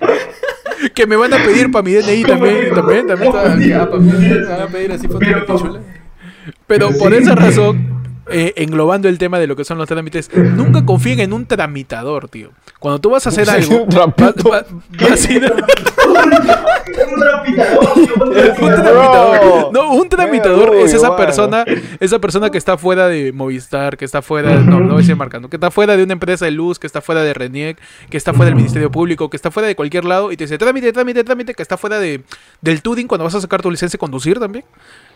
Que me van a pedir para mi DNI también, también, también. me van a pedir así foto de Pero-. Pero por esa razón, eh, englobando el tema de lo que son los trámites, nunca confíen en un tramitador, tío. Cuando tú vas a hacer algo, un trapito. va- va- vas a ir- Un tramitador. No, un tramitador es esa persona, esa persona que está fuera de Movistar, que está fuera, no, no voy a decir marcando, que está fuera de una empresa de luz, que está fuera de Reniec, que está fuera del Ministerio Público, que está fuera de cualquier lado y te dice trámite, trámite, trámite, que está fuera de del TUDIN cuando vas a sacar tu licencia de conducir también.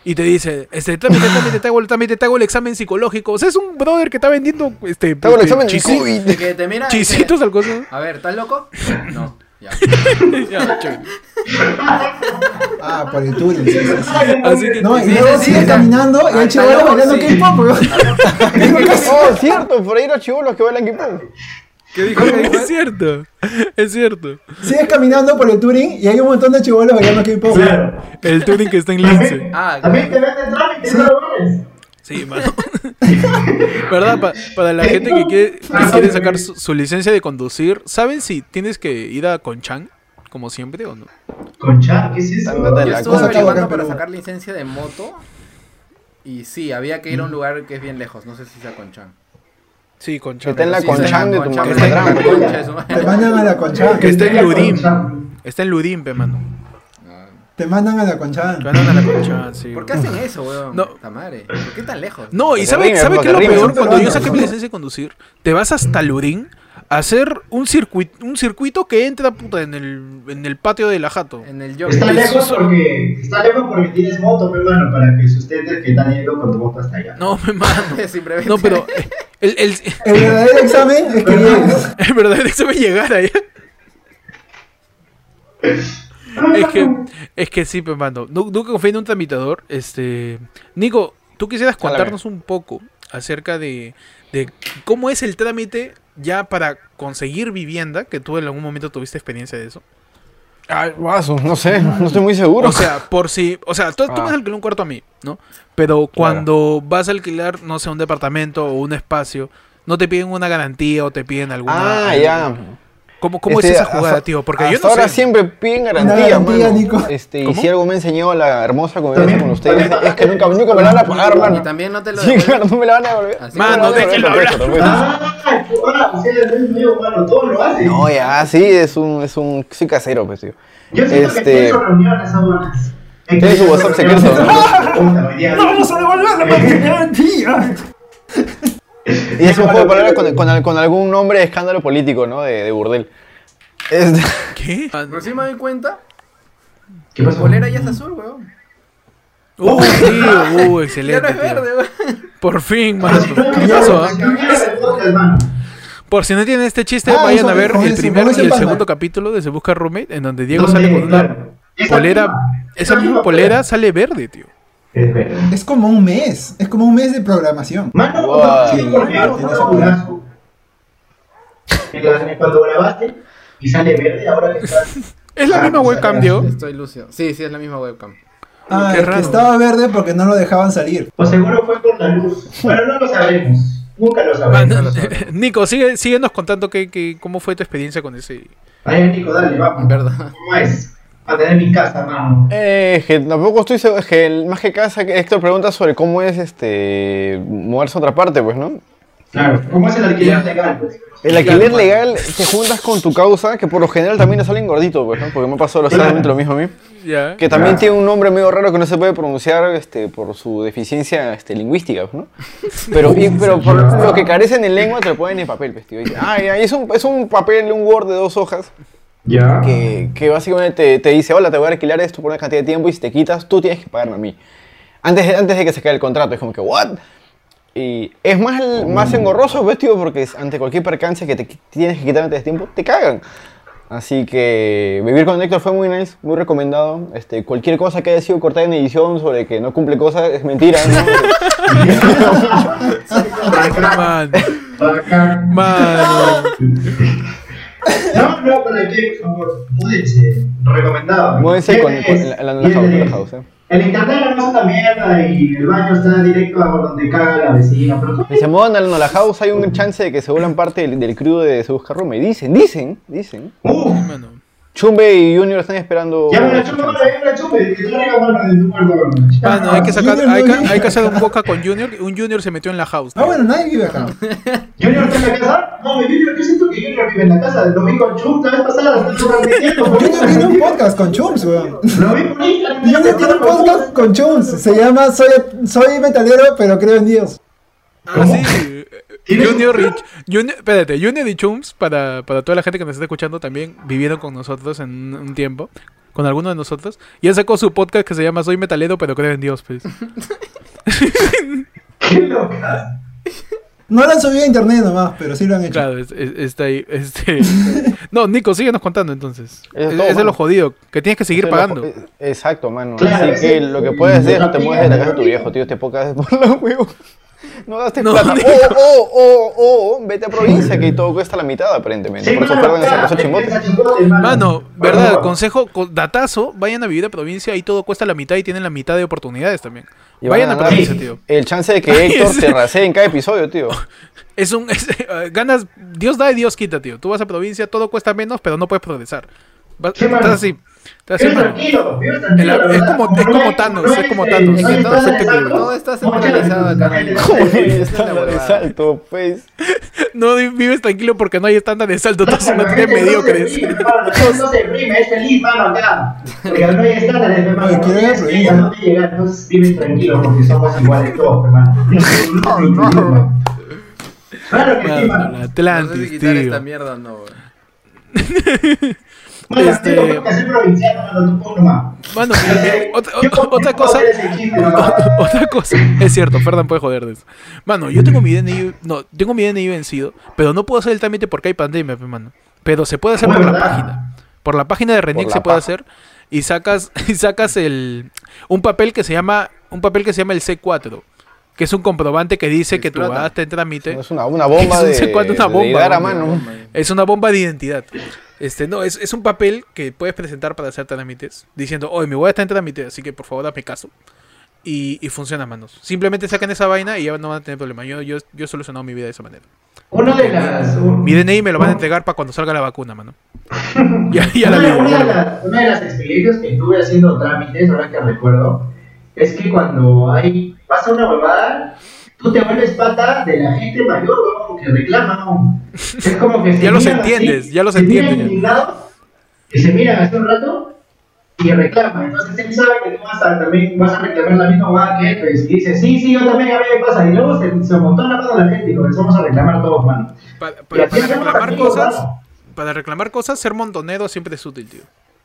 Y te dice, este, trámite, trámite, te hago el trámite, te hago el examen psicológico. O sea, es un brother que está vendiendo este, Te hago el este, examen de que te mira chisitos al cosa. A ver, ¿estás loco? No, ya. Ya. Ah, por el Turing. sí, sí, sí. Así que. No, y luego sí, está- caminando y chivolos loco, bailando sí. K-pop. Oh, cierto, por ahí los chivolos que bailan K-pop. ¿Qué dijo? Es cierto, es cierto. Sigues caminando por el Turing y hay un montón de chivolos bailando K-pop. Claro. El Turing que está en Lince. Ah, También te venden trámites, no lo ves. Sí, mano. ¿Verdad? Pa- para la gente que quiere, que quiere sacar su, su licencia de conducir, ¿saben si tienes que ir a Conchan, como siempre, o no? Concha, ¿qué es eso? Yo la estuve averiguando para sacar licencia de moto. Y sí, había que ir a un lugar que es bien lejos. No sé si sea Conchan. Sí, Que Conchan. está en la Conchan de tu Conchan, mamá. que está en Madre. Te mandan a la concha. Que está en. Lurín. Está en Lurín, mano. Te mandan a la concha. Te mandan a la Conchan, sí. ¿Por qué hacen eso, weón? No. ¿Por qué tan lejos? No, y ¿sabe, ¿sabe qué es lo peor? Cuando yo saqué mi licencia de conducir, te vas hasta a hacer un circuito, un circuito que entra puta, en, el, en el patio de la jato. En el. Está lejos porque, está lejos porque tienes moto, mi hermano, para que sustentes que están yendo con tu moto hasta allá. No, me mano. Simplemente. No, pero el, el, El verdadero examen es que llegues. el verdadero examen llegar allá. Es que, es que sí, pues, mano. Nu- Nunca confío en un tramitador. Este, Nico, tú quisieras contarnos un poco acerca de, de cómo es el trámite ya para conseguir vivienda, que tú en algún momento tuviste experiencia de eso. Ay, guaso, no sé, no estoy muy seguro. O sea, por si, o sea, tú, tú Ah. vas a alquilar un cuarto a mí, ¿no? Pero cuando vas a alquilar, no sé, un departamento o un espacio, no te piden una garantía o te piden alguna. ah, ya. ¿Cómo, cómo Este, es esa jugada, hasta- tío? Porque yo no ahora sé. siempre piden garantía, garantía, mano. Nico. Este, y si algo me enseñó la hermosa convivencia También- con ustedes, también- es que nunca, nunca me la van a pagar, Y mano. también no te lo Sí, claro, no me la van a devolver. Así Mano, la déjenlo devolver, hablar. Ah, no es mío, mano, todo lo hace. No, ya, sí, es un, es un, soy casero, pues, tío. Yo siento que Este- sus reuniones, esas buenas. Tiene su WhatsApp secreto, ¿no? ¡Vamos a devolverle porque garantía! Y es un juego de palabras con, con, con algún nombre de escándalo político, ¿no? De, de burdel. Este- ¿Qué? Pero sí me doy cuenta. ¿Qué pasó? polera ya es azul, weón. Uh, tío, uh, Ya excelente. no es verde, weón. Por fin, mano. Ya, ¿Qué pasó, ah? ya, mano. Por si no tienen este chiste, Ah, vayan eso, a ver el primer y el segundo capítulo de Se Busca Roommate, en donde Diego ¿Dónde? sale con una. Esa polera. Esa misma polera sale verde, tío. Es verdad. Es como un mes. Es como un mes de programación. Mano, Wow. no, sí, Cuando grabaste y sale verde, ahora que está. Es la Ah, misma pues, webcam, Diego. Estoy lucio. Sí, sí, es la misma webcam. Ah, Qué es que estaba verde porque no lo dejaban salir. O seguro fue por la luz. Pero no lo sabremos. Nunca lo sabremos. Sabremos. Nico, sigue, síguenos contando que, que- cómo fue tu experiencia con ese. Ahí, Nico, dale, vamos. Verdad. ¿Cómo es? A tener mi casa, mano. Eh, que tampoco estoy seguro, es que el- más que casa, Héctor pregunta sobre cómo es este moverse a otra parte, pues, ¿no? Claro. ¿Cómo es el alquiler legal? Pues? El alquiler legal te juntas con tu causa, que por lo general también le salen gordito, pues, ¿no? Porque me pasó exactamente lo mismo a mí. Que también tiene un nombre medio raro que no se puede pronunciar este, por su deficiencia este, lingüística, ¿no? Pero, y- pero por lo que carecen en lengua te lo ponen en papel, pues, tío. Y, ah, ya, y es, un, es un papel, un Word de dos hojas, Ya. que, que básicamente te, te dice, hola, te voy a alquilar esto por una cantidad de tiempo y si te quitas, tú tienes que pagarme a mí. Antes de, antes de que se acabe el contrato, es como que, ¿what? Y es más, el- más engorroso, pues, tío, porque ante cualquier percance que te tienes que quitar antes de tiempo, te cagan. Así que vivir con Héctor fue muy nice, muy recomendado. Este, cualquier cosa que haya sido cortada en edición sobre que no cumple cosas es mentira, ¿no? Mano, Bacán. No, no, ¿para qué? Por favor, múdense. Recomendado. Muévense con, la, la, house, ¿eh? El internet no es una mierda y el baño está directo a donde caga la vecina, pero se muevan a la la house hay un chance de que se vuelvan parte del, del crew de Se Busca Roommate. Dicen, dicen, dicen. ¡Uf! Chumbe y Junior están esperando. Ya que traiga de tu cuarto. Mano, hay que sacar, hay, no que- vive hay que hacer un boca con Junior. Un Junior se metió en la house. Ah, bueno, nadie vive acá. ¿Junior está en la casa? No, Junior, yo siento que Junior vive en la casa. Lo vi con Chum la vez pasada. Junior tiene un podcast con Chums, weón. Lo vi Instagram. Junior tiene un podcast con Chums. Se llama Soy, soy metalero, pero creo en Dios. Ah, sí. ¿Tienes Junior un- y, Junior, espérate, Junior y Chums, para, para toda la gente que nos está escuchando también, vivieron con nosotros en un, un tiempo, con alguno de nosotros, y él sacó su podcast que se llama Soy metalero, pero creo en Dios, pues. ¡Qué loca! No lo han subido a internet nomás, pero sí lo han hecho. Claro, es- es- está ahí. Este... no, Nico, síguenos contando entonces. Eso es Es- todo, es lo jodido, que tienes que seguir Eso es lo- pagando. Exacto, mano. Claro, Así que lo que puedes hacer es no te mueves de la casa de tu viejo, tío. Te pocas por los huevos. No gastes No, plata. O, o, o, o, vete a provincia, que todo cuesta la mitad aparentemente. Por eso mano, pierden ese claro, peso chimbote. esa mano. Verdad, consejo, co- datazo, vayan a vivir a provincia y todo cuesta la mitad y tienen la mitad de oportunidades también. Y vayan a ganar provincia, tío. El chance de que Héctor te rasee en cada episodio, tío. Es un es- ganas, Dios da y Dios quita, tío. Tú vas a provincia, todo cuesta menos, pero no puedes progresar. Sí, estás así. Estás así, tranquilo, es la como- es no como Thanos, no es como Thanos, no es hay que nada perfecto de equilibrio. salto. Todo está No, chévere, centralizado acá. no una estándar de salto, pues. No vi- vives tranquilo porque no hay estándar de salto, No, todos son tres no mediocres. no se deprime, es feliz, mano, acá. Porque no hay estándares, hermano. Dónde llegar, entonces vives tranquilo porque somos iguales todos, hermano. Claro que sí, Mano, No Atlantis, si quitar esta tío. mierda o no, Mano, Este- que provinciano, mano, tú eh, otra, Yo otra- cosa. chiste. Otra cosa, es cierto, Ferdan puede joder de eso. Mano, yo tengo mi DNI, no, tengo mi DNI vencido, pero no puedo hacer el trámite porque hay pandemia, mano. Pero se puede hacer por la página. Por la página de la se puede paja. hacer y sacas y sacas el un papel que se llama un papel que se llama el C4, que es un comprobante que dice que tu Explota. está en trámite. Es una, una bomba Es un de, una bomba. Es una bomba de identidad. Este, no, es, es un papel que puedes presentar para hacer trámites diciendo, oye, mi voy a estar en trámite, así que por favor dame caso. Y, y funciona, manos. Simplemente sacan esa vaina y ya no van a tener problema. Yo, yo, yo he solucionado mi vida de esa manera. Una de las. Mi DNI me lo van a entregar para cuando salga la vacuna, mano. ya, ya la una, una de las, una de las experiencias que tuve haciendo trámites, ahora que recuerdo, es que cuando hay pasa una huevada, tú te vuelves pata de la gente mayor, huevón, que reclama, ¿no? Es como que Ya los entiendes, así, ya los entiendes Y se miran hace un rato y reclaman. Entonces él sabe que tú vas a, también vas a reclamar la misma huevada que él, pues, y dice, sí, sí, yo también, a mí me pasa. Y luego se, se montó la mano la gente y comenzamos a reclamar todos, mano. Pa- pa- para reclamar cosas, para reclamar cosas, ser montonero siempre es útil, tío.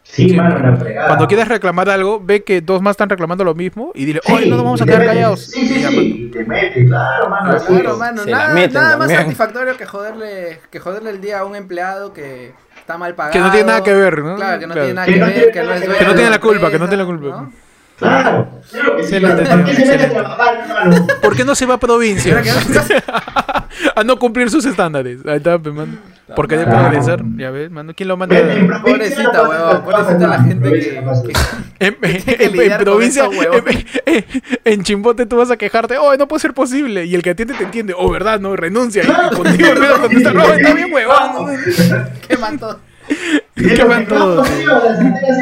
Sí, mano, la fregada. Cuando quieras reclamar algo, ve que dos más están reclamando lo mismo y dile, Sí, oye, no nos vamos a quedar callados. Sí, sí, sí, y te mete, claro, mano. Claro, mano, Se nada, meten nada más satisfactorio que joderle, que joderle el día a un empleado que está mal pagado. Que no tiene nada que ver, ¿no? Claro, que no Claro. tiene nada Que que, no ver, tiene que no es que no tiene la culpa, que no tiene la culpa. ¿no? Claro, claro que sí. Excelente, ¿Para qué tío, se mete a excelente. trabajar, hermano? ¿Por qué no se va a provincia? A no cumplir sus estándares. Ahí está, pe, mano. Porque de Claro. progresar, ya ves, mano. ¿Quién lo manda? En En, Pobrecita, estas pobrecita la gente en provincia que- en- en provincia, en, Chimbote tú vas a quejarte, oh, no puede ser posible. Y el que atiende te entiende, oh, verdad, no, renuncia. Y contigo no, está bien, huevón. queman todo. ¿Qué van todos? Las antenas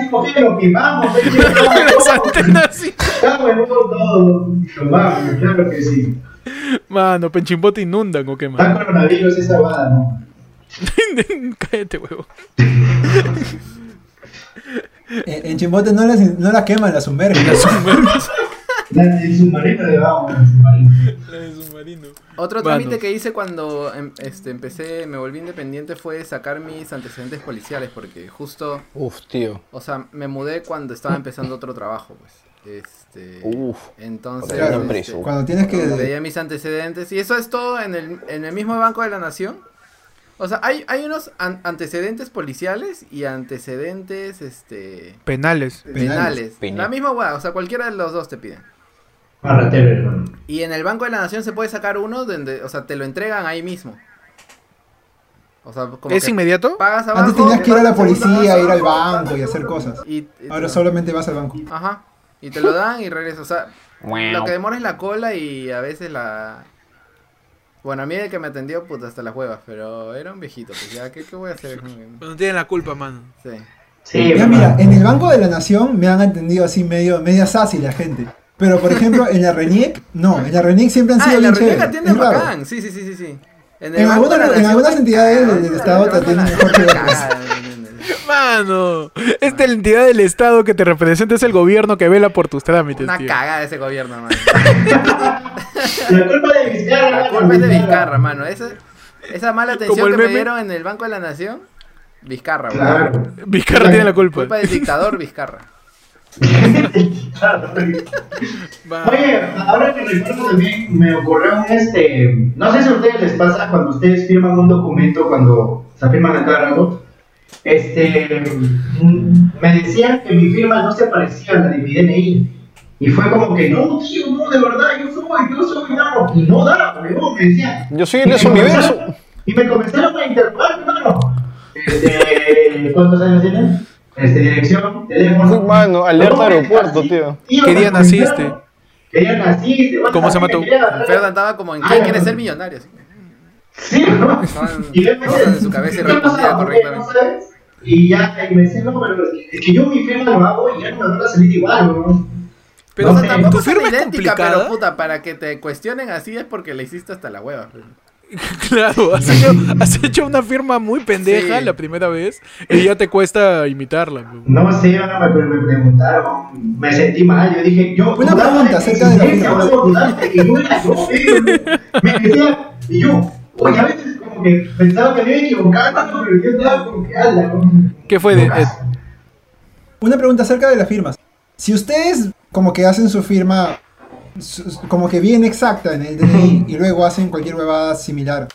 Las sí. Estamos en un todo. Lo vamos, claro que sí. Mano, Penchimbote inundan o qué, Está mano. coronavirus esa vada, ¿no? Cállate, huevo. En, en Chimbote no las, no las queman, las sumergen. La, el submarino de submarino. La de submarino. Otro Mano. trámite que hice cuando em- este, empecé, me volví independiente fue sacar mis antecedentes policiales porque justo, Uf, tío. o sea, me mudé cuando estaba empezando otro trabajo, pues. Este, Uf. entonces, Claro, este. Cuando tienes que... veía mis antecedentes y eso es todo en el, en el mismo Banco de la Nación. O sea, hay, hay unos an- antecedentes policiales y antecedentes este Penales. penales. Penal. La misma hueá, o sea, cualquiera de los dos te piden. Hermano. Y en el Banco de la Nación se puede sacar uno donde, o sea, te lo entregan ahí mismo. O sea, como ¿Es que inmediato? pagas abajo. Antes tenías que ir a la policía, ir al banco y hacer cosas. Y, y Ahora te- solamente vas al banco. Ajá. Y te lo dan y regresas. O sea, lo que demora es la cola y a veces la... Bueno, a mí el que me atendió, puta, hasta las huevas, pero era un viejito, pues ya, ¿qué, qué voy a hacer? No tienen la culpa, mano. Sí. Sí, Ya mira, en el Banco de la Nación me han entendido así medio, media sassy la gente. Pero por ejemplo, en la RENIEC, no, en la RENIEC siempre han Ah, sido en la chéveres. atienden bacán. Sí, sí, sí, sí, sí. En algunas- en Nación, algunas entidades ah, del- del el Estado la atienden mejor que otras. cagada, Mano, esta la entidad del Estado que te representa es el gobierno que vela por tus trámites, Una tío. cagada ese gobierno, mano. La culpa de Vizcarra. La culpa es de Vizcarra, mano. Esa, esa mala atención que me dieron en el Banco de la Nación, Vizcarra. Claro. Vizcarra tiene la culpa. Culpa del dictador Vizcarra. Oye, ahora que recuerdo también me ocurrió un este. No sé si a ustedes les pasa cuando ustedes firman un documento, cuando se firman a cada rato. Este. Me decían que mi firma no se parecía a la de mi DNI. Y fue como que, no, tío, no, de verdad, yo soy, yo soy, hermano. Y no da, weón, me decían. Yo soy Y el universo. comenzaron- Y me comenzaron a interrogar, hermano. Este, ¿Cuántos años tienes? Este, dirección, teléfono. Uy, mano, alerta No, aeropuerto, así, tío. ¿Qué día naciste? ¿Qué día naciste? ¿Cómo se llama tu- Ferdan estaba como en Ay, ¿Quién quiere ser millonario? así. Sí, ¿no? Estaban Y yo su cabeza y ya, y me decían, no, pero es que, yo mi firma lo hago y ya no me van a salir igual, ¿no? Pero o No sea, sé. tampoco tu firma es idéntica, complicada. pero puta, para que te cuestionen así es porque le hiciste hasta la hueva. pues. Claro, has hecho, has hecho una firma muy pendeja Sí. la primera vez y ya te cuesta imitarla. No sé, ahora me, me preguntaron, me sentí mal, yo dije, yo... Una pregunta acerca de la decía, y yo, oye, a veces como que pensaba que me iba a equivocar, ¿no? pero yo estaba como que, ala, ¿no? ¿Qué fue de-. Una pregunta acerca de las firmas. Si ustedes como que hacen su firma como que bien exacta en el DNI y luego hacen cualquier huevada similar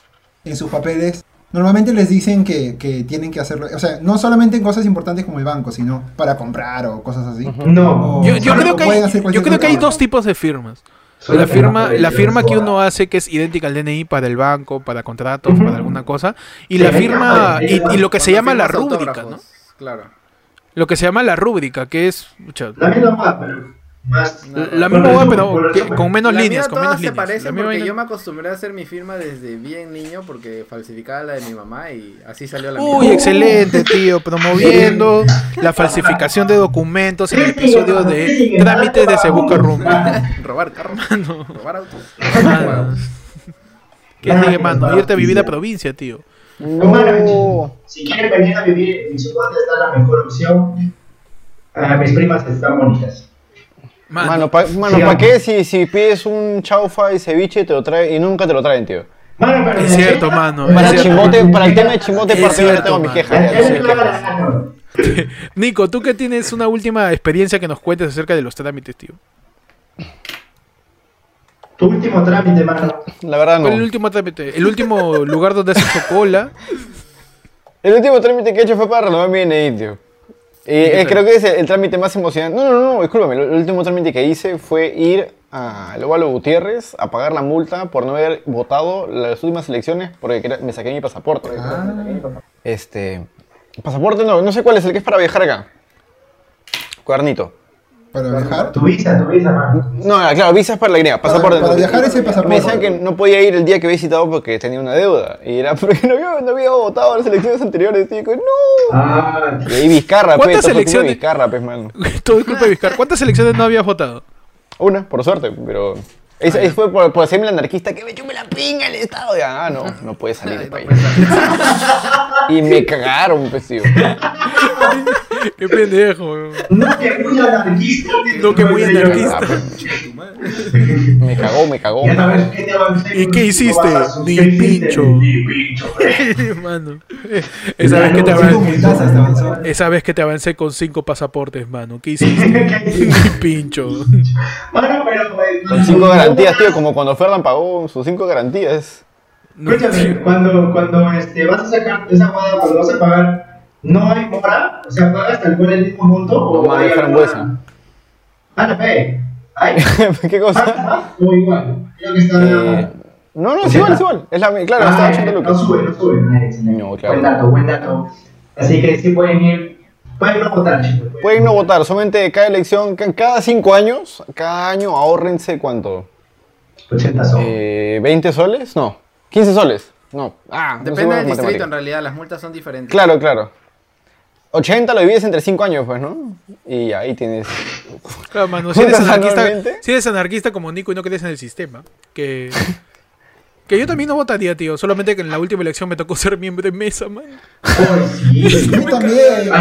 en sus papeles, normalmente les dicen que, que tienen que hacerlo. O sea, no solamente en cosas importantes como el banco, sino para comprar o cosas así. No. O- Yo, yo solo creo que hay, yo creo que hay dos tipos de firmas. La que firma, no, la firma que uno hace que es idéntica al DNI para el banco, para contratos, Ujú. para alguna cosa, y Sí, la firma y, y lo que se llama la rúbrica, ¿no? Claro. Lo que se llama la rúbrica, que es pucha, La misma más... la misma resumen, pero que- con menos La líneas, mía con todas menos se líneas. Mía porque vaina- yo me acostumbré a hacer mi firma desde bien niño porque falsificaba la de mi mamá y así salió la Uy, mía. excelente, tío, promoviendo la falsificación de documentos en el episodio de trámites de Se Busca Rumbo. robar carros, robar autos. Mano. ¿Qué sigue, mano? Irte a vivir a provincia, tío. No. Si quieren venir a vivir en mi ciudad, está la mejor opción. Ah, mis primas están bonitas. Mano, Mano, ¿pa, mano, Sigamos. ¿pa qué si, si pides un chaufa y ceviche te lo trae y nunca te lo traen, tío? Mano, pero Es cierto, mano, la es Para, cierto. para el tema de chimbote Es partido cierto, tengo mi queja. Nico, tú que tienes una última experiencia que nos cuentes acerca de los trámites, tío. Tu último trámite, mano. La verdad ¿Cuál es el no. último trámite? El último lugar donde has hecho cola. El último trámite que he hecho fue para renovar mi DNI, tío. Eh, tal? creo que es el, el trámite más emocionante. No, no, no, discúlpame. El, el último trámite que hice fue ir a Lóbalo Gutiérrez a pagar la multa por no haber votado las últimas elecciones porque me saqué mi pasaporte. Este. Pasaporte no, no sé cuál es el que es para viajar acá. Cuadernito. Para viajar. Tu visa, tu visa, mano. No, claro, visa es para la Guinea, pasaporte para no. viajar es el pasaporte. Me decían que no podía ir el día que había citado porque tenía una deuda. Y era porque no había, no había votado las elecciones anteriores. Y digo, no. Ah, Y ahí Vizcarra, pues, ¿Cuántas todo fue elecciones? Vizcarra, pues, mano. Todo es culpa de Vizcar. ¿Cuántas elecciones no habías votado? Una, por suerte, pero. Ahí, ahí fue por, por hacerme el anarquista que me chume la pinga el Estado. Y, ah, no, no puede salir del país. Y me cagaron, pues, tío. Qué pendejo, no que muy anarquista. No que muy anarquista. Ah, pues, me cagó, me cagó. ¿Y qué hiciste? Ni pincho. Ni pincho. mano. Esa vez que te avancé. Esa vez que te avancé con cinco pasaportes, mano. ¿Qué hiciste? Ni pincho. Mano, pero. eh, Con cinco garantías, tío, como cuando Ferdan pagó sus cinco garantías. Escúchame, cuando, cuando este, vas a sacar esa guada, cuando vas a pagar, ¿no hay mora? O sea, ¿pagas tal cual el mismo monto? ¿O No, hay frambuesa. Ah, no, ¿Qué ¿pagas cosa? más o igual? Creo que está... Eh, no, no, es igual, es igual. Es la, claro, está Ah, 80 no lucas. sube, no sube. Ah, excelente. No, claro. Buen dato, buen dato. Así que sí pueden ir, pueden no votar, chicos. Pueden no votar, solamente cada elección, ca- cada cinco años, cada año ahorrense cuánto? 80 son. Eh, ¿20 soles? No, 15 soles. No, ah, no sé Depende del distrito, en realidad, las multas son diferentes. Claro, claro. 80 lo divides entre 5 años, pues, ¿no? Y ahí tienes. Claro, mano, si eres, ¿Juntas anarquista, si eres anarquista como Nico y no crees en el sistema, que, que yo también no votaría, tío. Solamente que en la última elección me tocó ser miembro de mesa, man. Ay, sí. A mí también.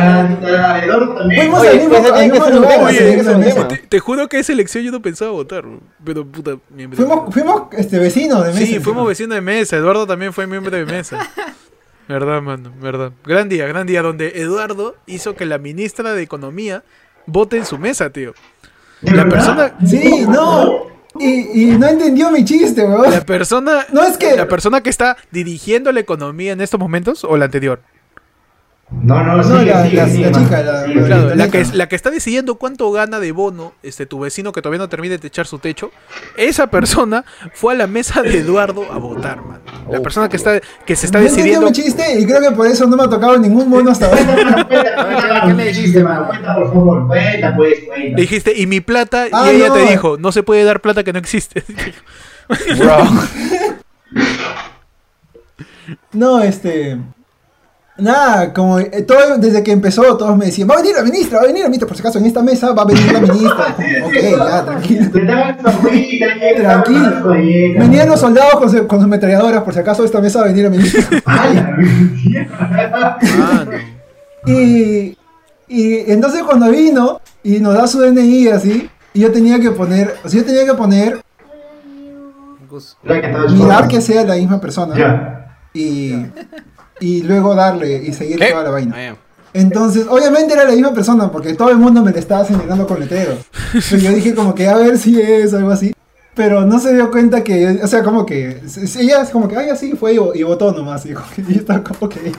Fuimos Oye, al mismo, tema. Te, juro que esa elección yo no pensaba votar, pero puta, miembro Fuimos, fuimos este, vecinos de mesa. Sí, fuimos vecinos de mesa. Eduardo también fue miembro de mesa. Verdad, mano, verdad. Gran día, gran día donde Eduardo hizo que la ministra de Economía vote en su mesa, tío. ¿De La verdad? persona, Sí, no. Y, y no entendió mi chiste, weón. la persona, No, es que- la persona que está dirigiendo la economía en estos momentos o la anterior. No, no, No, sigue, la- sigue, la- sigue, la chica, la- la- Claro, la que, la que está decidiendo cuánto gana de bono este tu vecino que todavía no termina de echar su techo, esa persona fue a la mesa de Eduardo a votar, man. La persona que está que se está decidiendo mi chiste y creo que por eso no me ha tocado ningún mono hasta ahora. ¿Qué le dijiste, mano? Cuenta, por favor. Cuenta, pues, cuenta. le dijiste y mi plata Ah, y ella no. te dijo, no se puede dar plata que no existe. Bro. No, este. Nada, como eh, todo, desde que empezó, todos me decían, va a venir la ministra, va a venir la ministra, por si acaso en esta mesa va a venir la ministra. Ok, ya, tranquilo. Tranquilo. Venían los soldados con, su- con sus metralladoras, por si acaso esta mesa va a venir la ministra. Y, y entonces cuando vino y nos da su DNI así, y yo tenía que poner, o sea, yo tenía que poner, mirar que sea la misma persona Ya. y, y luego darle y seguir ¿Qué? toda la vaina. Entonces, obviamente era la misma persona porque todo el mundo me le estaba señalando con letreros. Pero yo dije como que a ver si es algo así. Pero no se dio cuenta que, o sea, como que, ella es como que, ay, así fue y, y votó nomás. Y, como que- y yo estaba como que,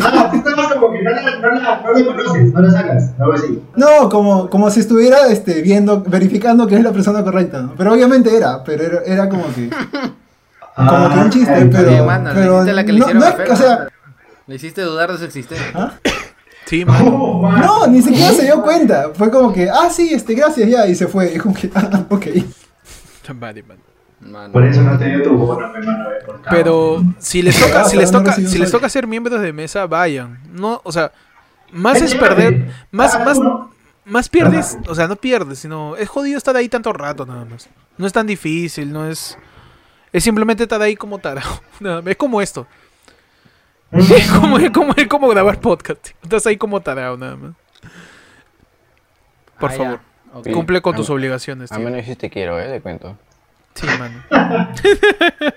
Ah, tú estabas como que no la, no la, no la conoces, no la sacas, algo así. no, como, como si estuviera este, viendo, verificando que es la persona correcta, ¿no? Pero obviamente era, pero era, era como que, como que un chiste, Ah, pero, Oye, mano, le pero hiciste la que le no, no es- o sea. Le hiciste dudar de su existencia. ¿ah? Sí, man. Oh, man. no, ni siquiera se dio cuenta. Fue como que, ah, sí, este, gracias, ya, y se fue. Y como que, ah, ok. Vale, man. Por eso no te dio tu bono, mi. Pero si les toca, si les toca, si les toca ser miembros de mesa, vayan. No, o sea, más es perder, más, más, más pierdes, o sea, no pierdes, sino es jodido estar ahí tanto rato nada más. No es tan difícil, no es, es simplemente estar ahí como tarao. Nada más, Es como esto. Es como, es como, es como grabar podcast. tío. Estás ahí como tarao nada más. Por Ah, favor, cumple con tus obligaciones, A tío. menos si te quiero, eh, te cuento. Sí, mano.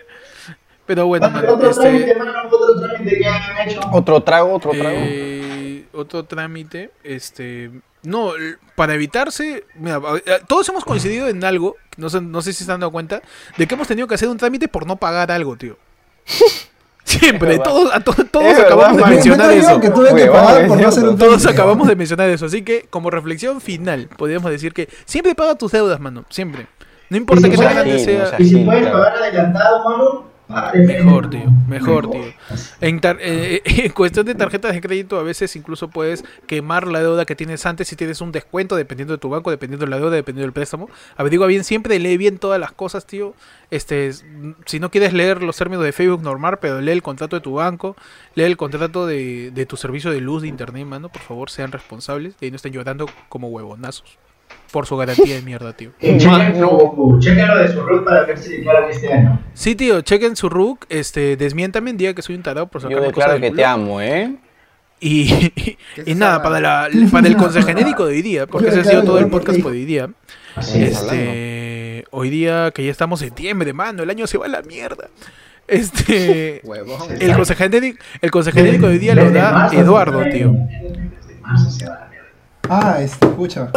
Pero bueno, Otro, mano, otro este, trámite, mano, otro trámite que han hecho. Otro trago, otro trago. Eh, otro trámite, este, no, para evitarse, mira, a- a- todos hemos coincidido en algo, no sé, no sé si se han dado cuenta, de que hemos tenido que hacer un trámite por no pagar algo, tío. Siempre, todos, a to- todos Es verdad, acabamos de mencionar Me- me eso. que tuve que Huevón, pagar es por no hacer cierto. un Todos acabamos de mencionar eso, así que como reflexión final, podríamos decir que siempre paga tus deudas, mano, siempre. No importa que tan grande sea. Y si puedes pagar adelantado, mano, Mejor, tío, mejor, tío. En, eh, en cuestión de tarjetas de crédito, a veces incluso puedes quemar la deuda que tienes antes si tienes un descuento, dependiendo de tu banco, dependiendo de la deuda, dependiendo del préstamo. Averigua bien siempre, lee bien todas las cosas, tío. Este, si no quieres leer los términos de Facebook normal, pero lee el contrato de tu banco, lee el contrato de, de tu servicio de luz de internet, mano. Por favor, sean responsables y no estén llorando como huevonazos. Por su garantía de mierda, tío. Chequen, su, chequen lo de su root para ver si declaran este año. Sí, tío, chequen su RUC, este, desmiéntame, diga que soy un tarado por Yo sacarme declaro cosas del que te amo, ¿eh? Y, ¿Qué y nada, para, la, para el consejo genérico de hoy día, porque ese ha sido todo el podcast por hoy día. Así es. Este, hoy día que ya estamos en septiembre, mano, el año se va a la mierda. Este, el consejo genérico, el consejo genérico de hoy día lo da Eduardo, tío. Ah, este, escucha.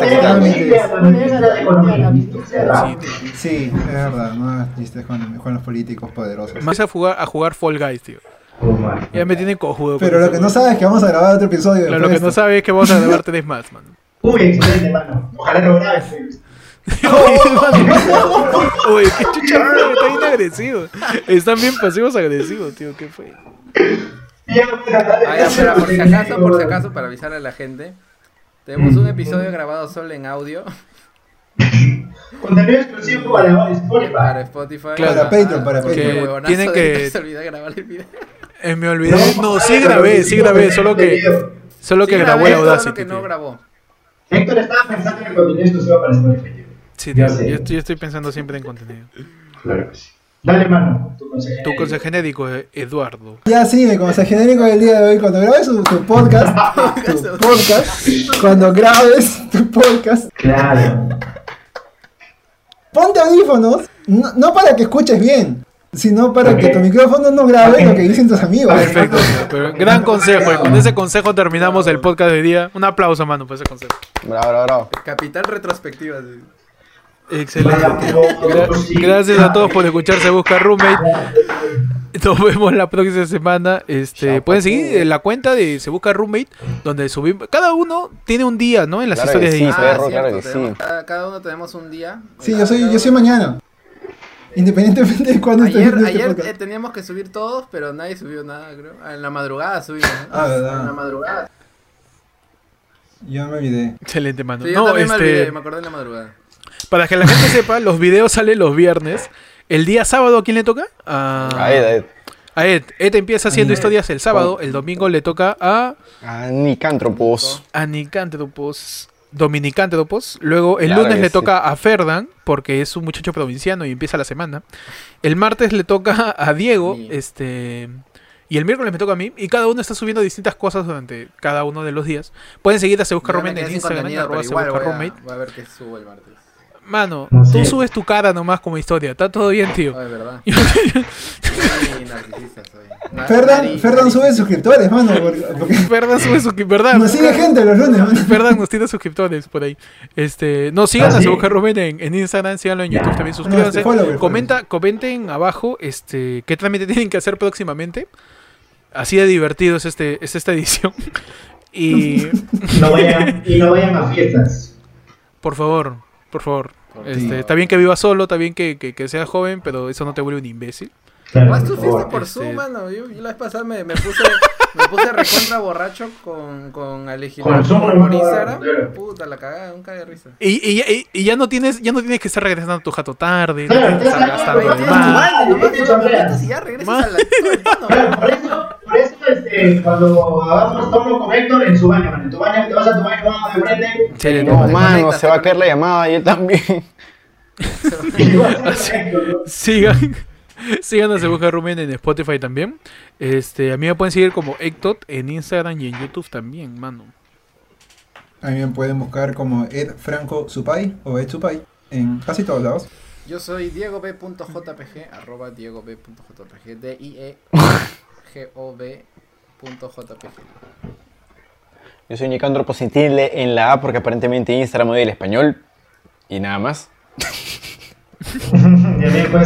Sí, es verdad, no chistes con, con los políticos poderosos. Más a jugar, a jugar Fall Guys, tío. Ya me tiene cojudo. Pero lo que no sabes es que vamos a grabar otro episodio. Claro, lo que no de esto. sabe es que vamos a grabar tres más, mano. Uy, excelente, mano. Ojalá lo grabes. Uy, qué chucha, está bien agresivo. Están bien pasivos agresivos, tío, ¿qué fue? Pues, Ah, ya, pero por si acaso, por si acaso, para avisarle a la gente, tenemos un episodio grabado solo en audio Contenido exclusivo para Spotify. para Spotify. Claro. Para Patreon, para Patreon. huevonazo Tienen que- Se olvidó grabar el video. Eh, me olvidé. No, sí grabé, sí grabé, solo que solo que Sí, grabó grabé el Audacity. que no grabó. Héctor estaba pensando en el contenido exclusivo para Spotify. Sí, tío, Ya sé. yo estoy, yo estoy pensando siempre en contenido. Claro que sí. Dale, mano. Tu consejo. Tu consejo genérico, eh, Eduardo. Ya sí, me consejo genérico del día de hoy. Cuando grabes tu, tu podcast, tu podcast, cuando grabes tu podcast, Claro. ponte audífonos, no, no para que escuches bien, sino para que tu micrófono no grabe lo que dicen tus amigos. Perfecto, pero gran consejo. y Con ese consejo terminamos el podcast de día. Un aplauso, mano, por ese consejo. Bravo, bravo, bravo. Capital retrospectiva. sí. Excelente. Gra- gracias a todos por escuchar Se Busca Roommate. Nos vemos la próxima semana. Este, pueden seguir en la cuenta de Se Busca Roommate, donde subimos. Cada uno tiene un día, ¿no? En las Claro historias que de Instagram. claro sí. Cada, cada uno tenemos un día. Sí, yo soy, yo soy mañana. Independientemente de cuándo estés Ayer, este ayer eh, teníamos que subir todos, pero nadie subió nada, creo. Ah, En la madrugada subimos. ¿no? Ah, verdad. En la madrugada. Yo me olvidé. Excelente, mano. Sí, yo no, también me este, olvidé, me acordé en la madrugada. Para que la gente sepa, los videos salen los viernes. El día sábado, ¿a quién le toca? A, A Ed, a Ed. a Ed. Ed empieza haciendo Ed. historias el sábado. El domingo le toca a A Nicántropos. Anicántropos. Dominicántropos. Luego el Claro lunes le sí. toca a Ferdan, porque es un muchacho provinciano y empieza la semana. El martes le toca a Diego, Sí. este. Y el miércoles me toca a mí. Y cada uno está subiendo distintas cosas durante cada uno de los días. Pueden seguir a Se Busca Roommate en Instagram, contenido, arroba pero Se igual Busca voy a, Roommate. voy a ver qué subo el martes. Mano, tú es. subes tu cara nomás como historia. Está todo bien, tío. Oh, es verdad. Soy narcisista, soy. Na- Ferdan, Ferdan sube suscriptores, mano. Porque, Ferdan sube suscriptores. ¿Verdad? nos sigue gente los lunes, mano. Ferdan nos tiene suscriptores por ahí. Este, no, sigan ¿Ah, a sí? Roommate en, en Instagram, síganlo en YouTube también, suscríbanse. este, follower, Comenta, comenten abajo este qué trámite tienen que hacer próximamente. Así de divertido es este, es esta edición. Y No vayan, y no vayan a fiestas. por favor, por favor. Por Este, está bien que viva solo, está bien que, que, que seas joven, pero eso no te vuelve un imbécil. Claro, Haz por tu fiesta por Este- Zoom, mano. Yo, yo la vez pasada me, me puse, me puse recontra borracho con, con Alejandro Con Zoom, por, Instagram. Puta, la cagada, un caga de risa. Y, y, y- y ya no tienes, ya no tienes que estar regresando a tu jato tarde, no Claro, tienes que estar claro, gastando más. y ya regresas a la por eso, por eso este, cuando hagamos tono con Héctor en su baño, man. En tu baño, te vas a tu baño, de. No, mano, se va a caer la llamada y él también. Sigan, sigan a Se Busca Rumen en Spotify también. Este, a mí me pueden seguir como Ectot en Instagram y en YouTube también, mano. A mí me pueden buscar como Ed Franco Supay o Ed Supay en casi todos lados. Yo soy diegob.jpg, arroba diegob.jpg, D-I-E-G-O-B.jpg. Yo soy Nicandro Sentirle en la A porque aparentemente Instagram odia el español. Y nada más.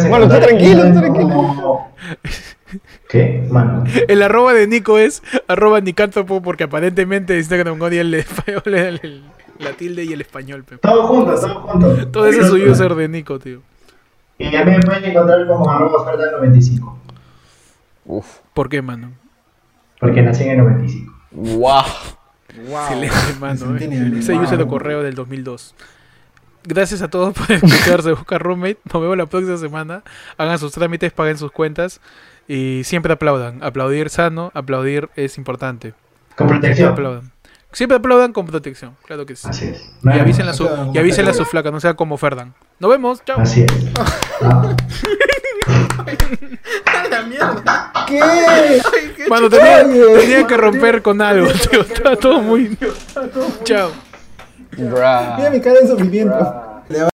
Bueno, tú tranquilo, tú tranquilo. ¿Qué? Mano. El arroba de Nico es arroba Nicántropo porque aparentemente Instagram odia el español, el- el- la tilde y el español. pe. Todos juntos, todos juntos. Todo ese es su user de Nico, tío. Y a mí me pueden encontrar como arroba oferta95. Uf. ¿Por qué, mano? Porque nací en el 95. Wow. Excelente, mano. Centennial, eh. Ese wow. user de correo del 2002. Gracias a todos por escucharse Busca Roommate. Nos vemos la próxima semana. Hagan sus trámites, paguen sus cuentas. Y siempre aplaudan. Aplaudir sano, aplaudir es importante. Con Siempre protección. aplaudan. Siempre aplaudan con protección, claro que sí. Así es. Y avísenle a su, y con avísenle a su protección. flaca, no sea como Ferdan. Nos vemos, chao. Así es. Ah. ¡La mierda! ¿Qué? Ay, qué Mano, tenía, tenía que romper con algo, tío. Está todo muy. Chao. Mira mi cara de sufrimiento.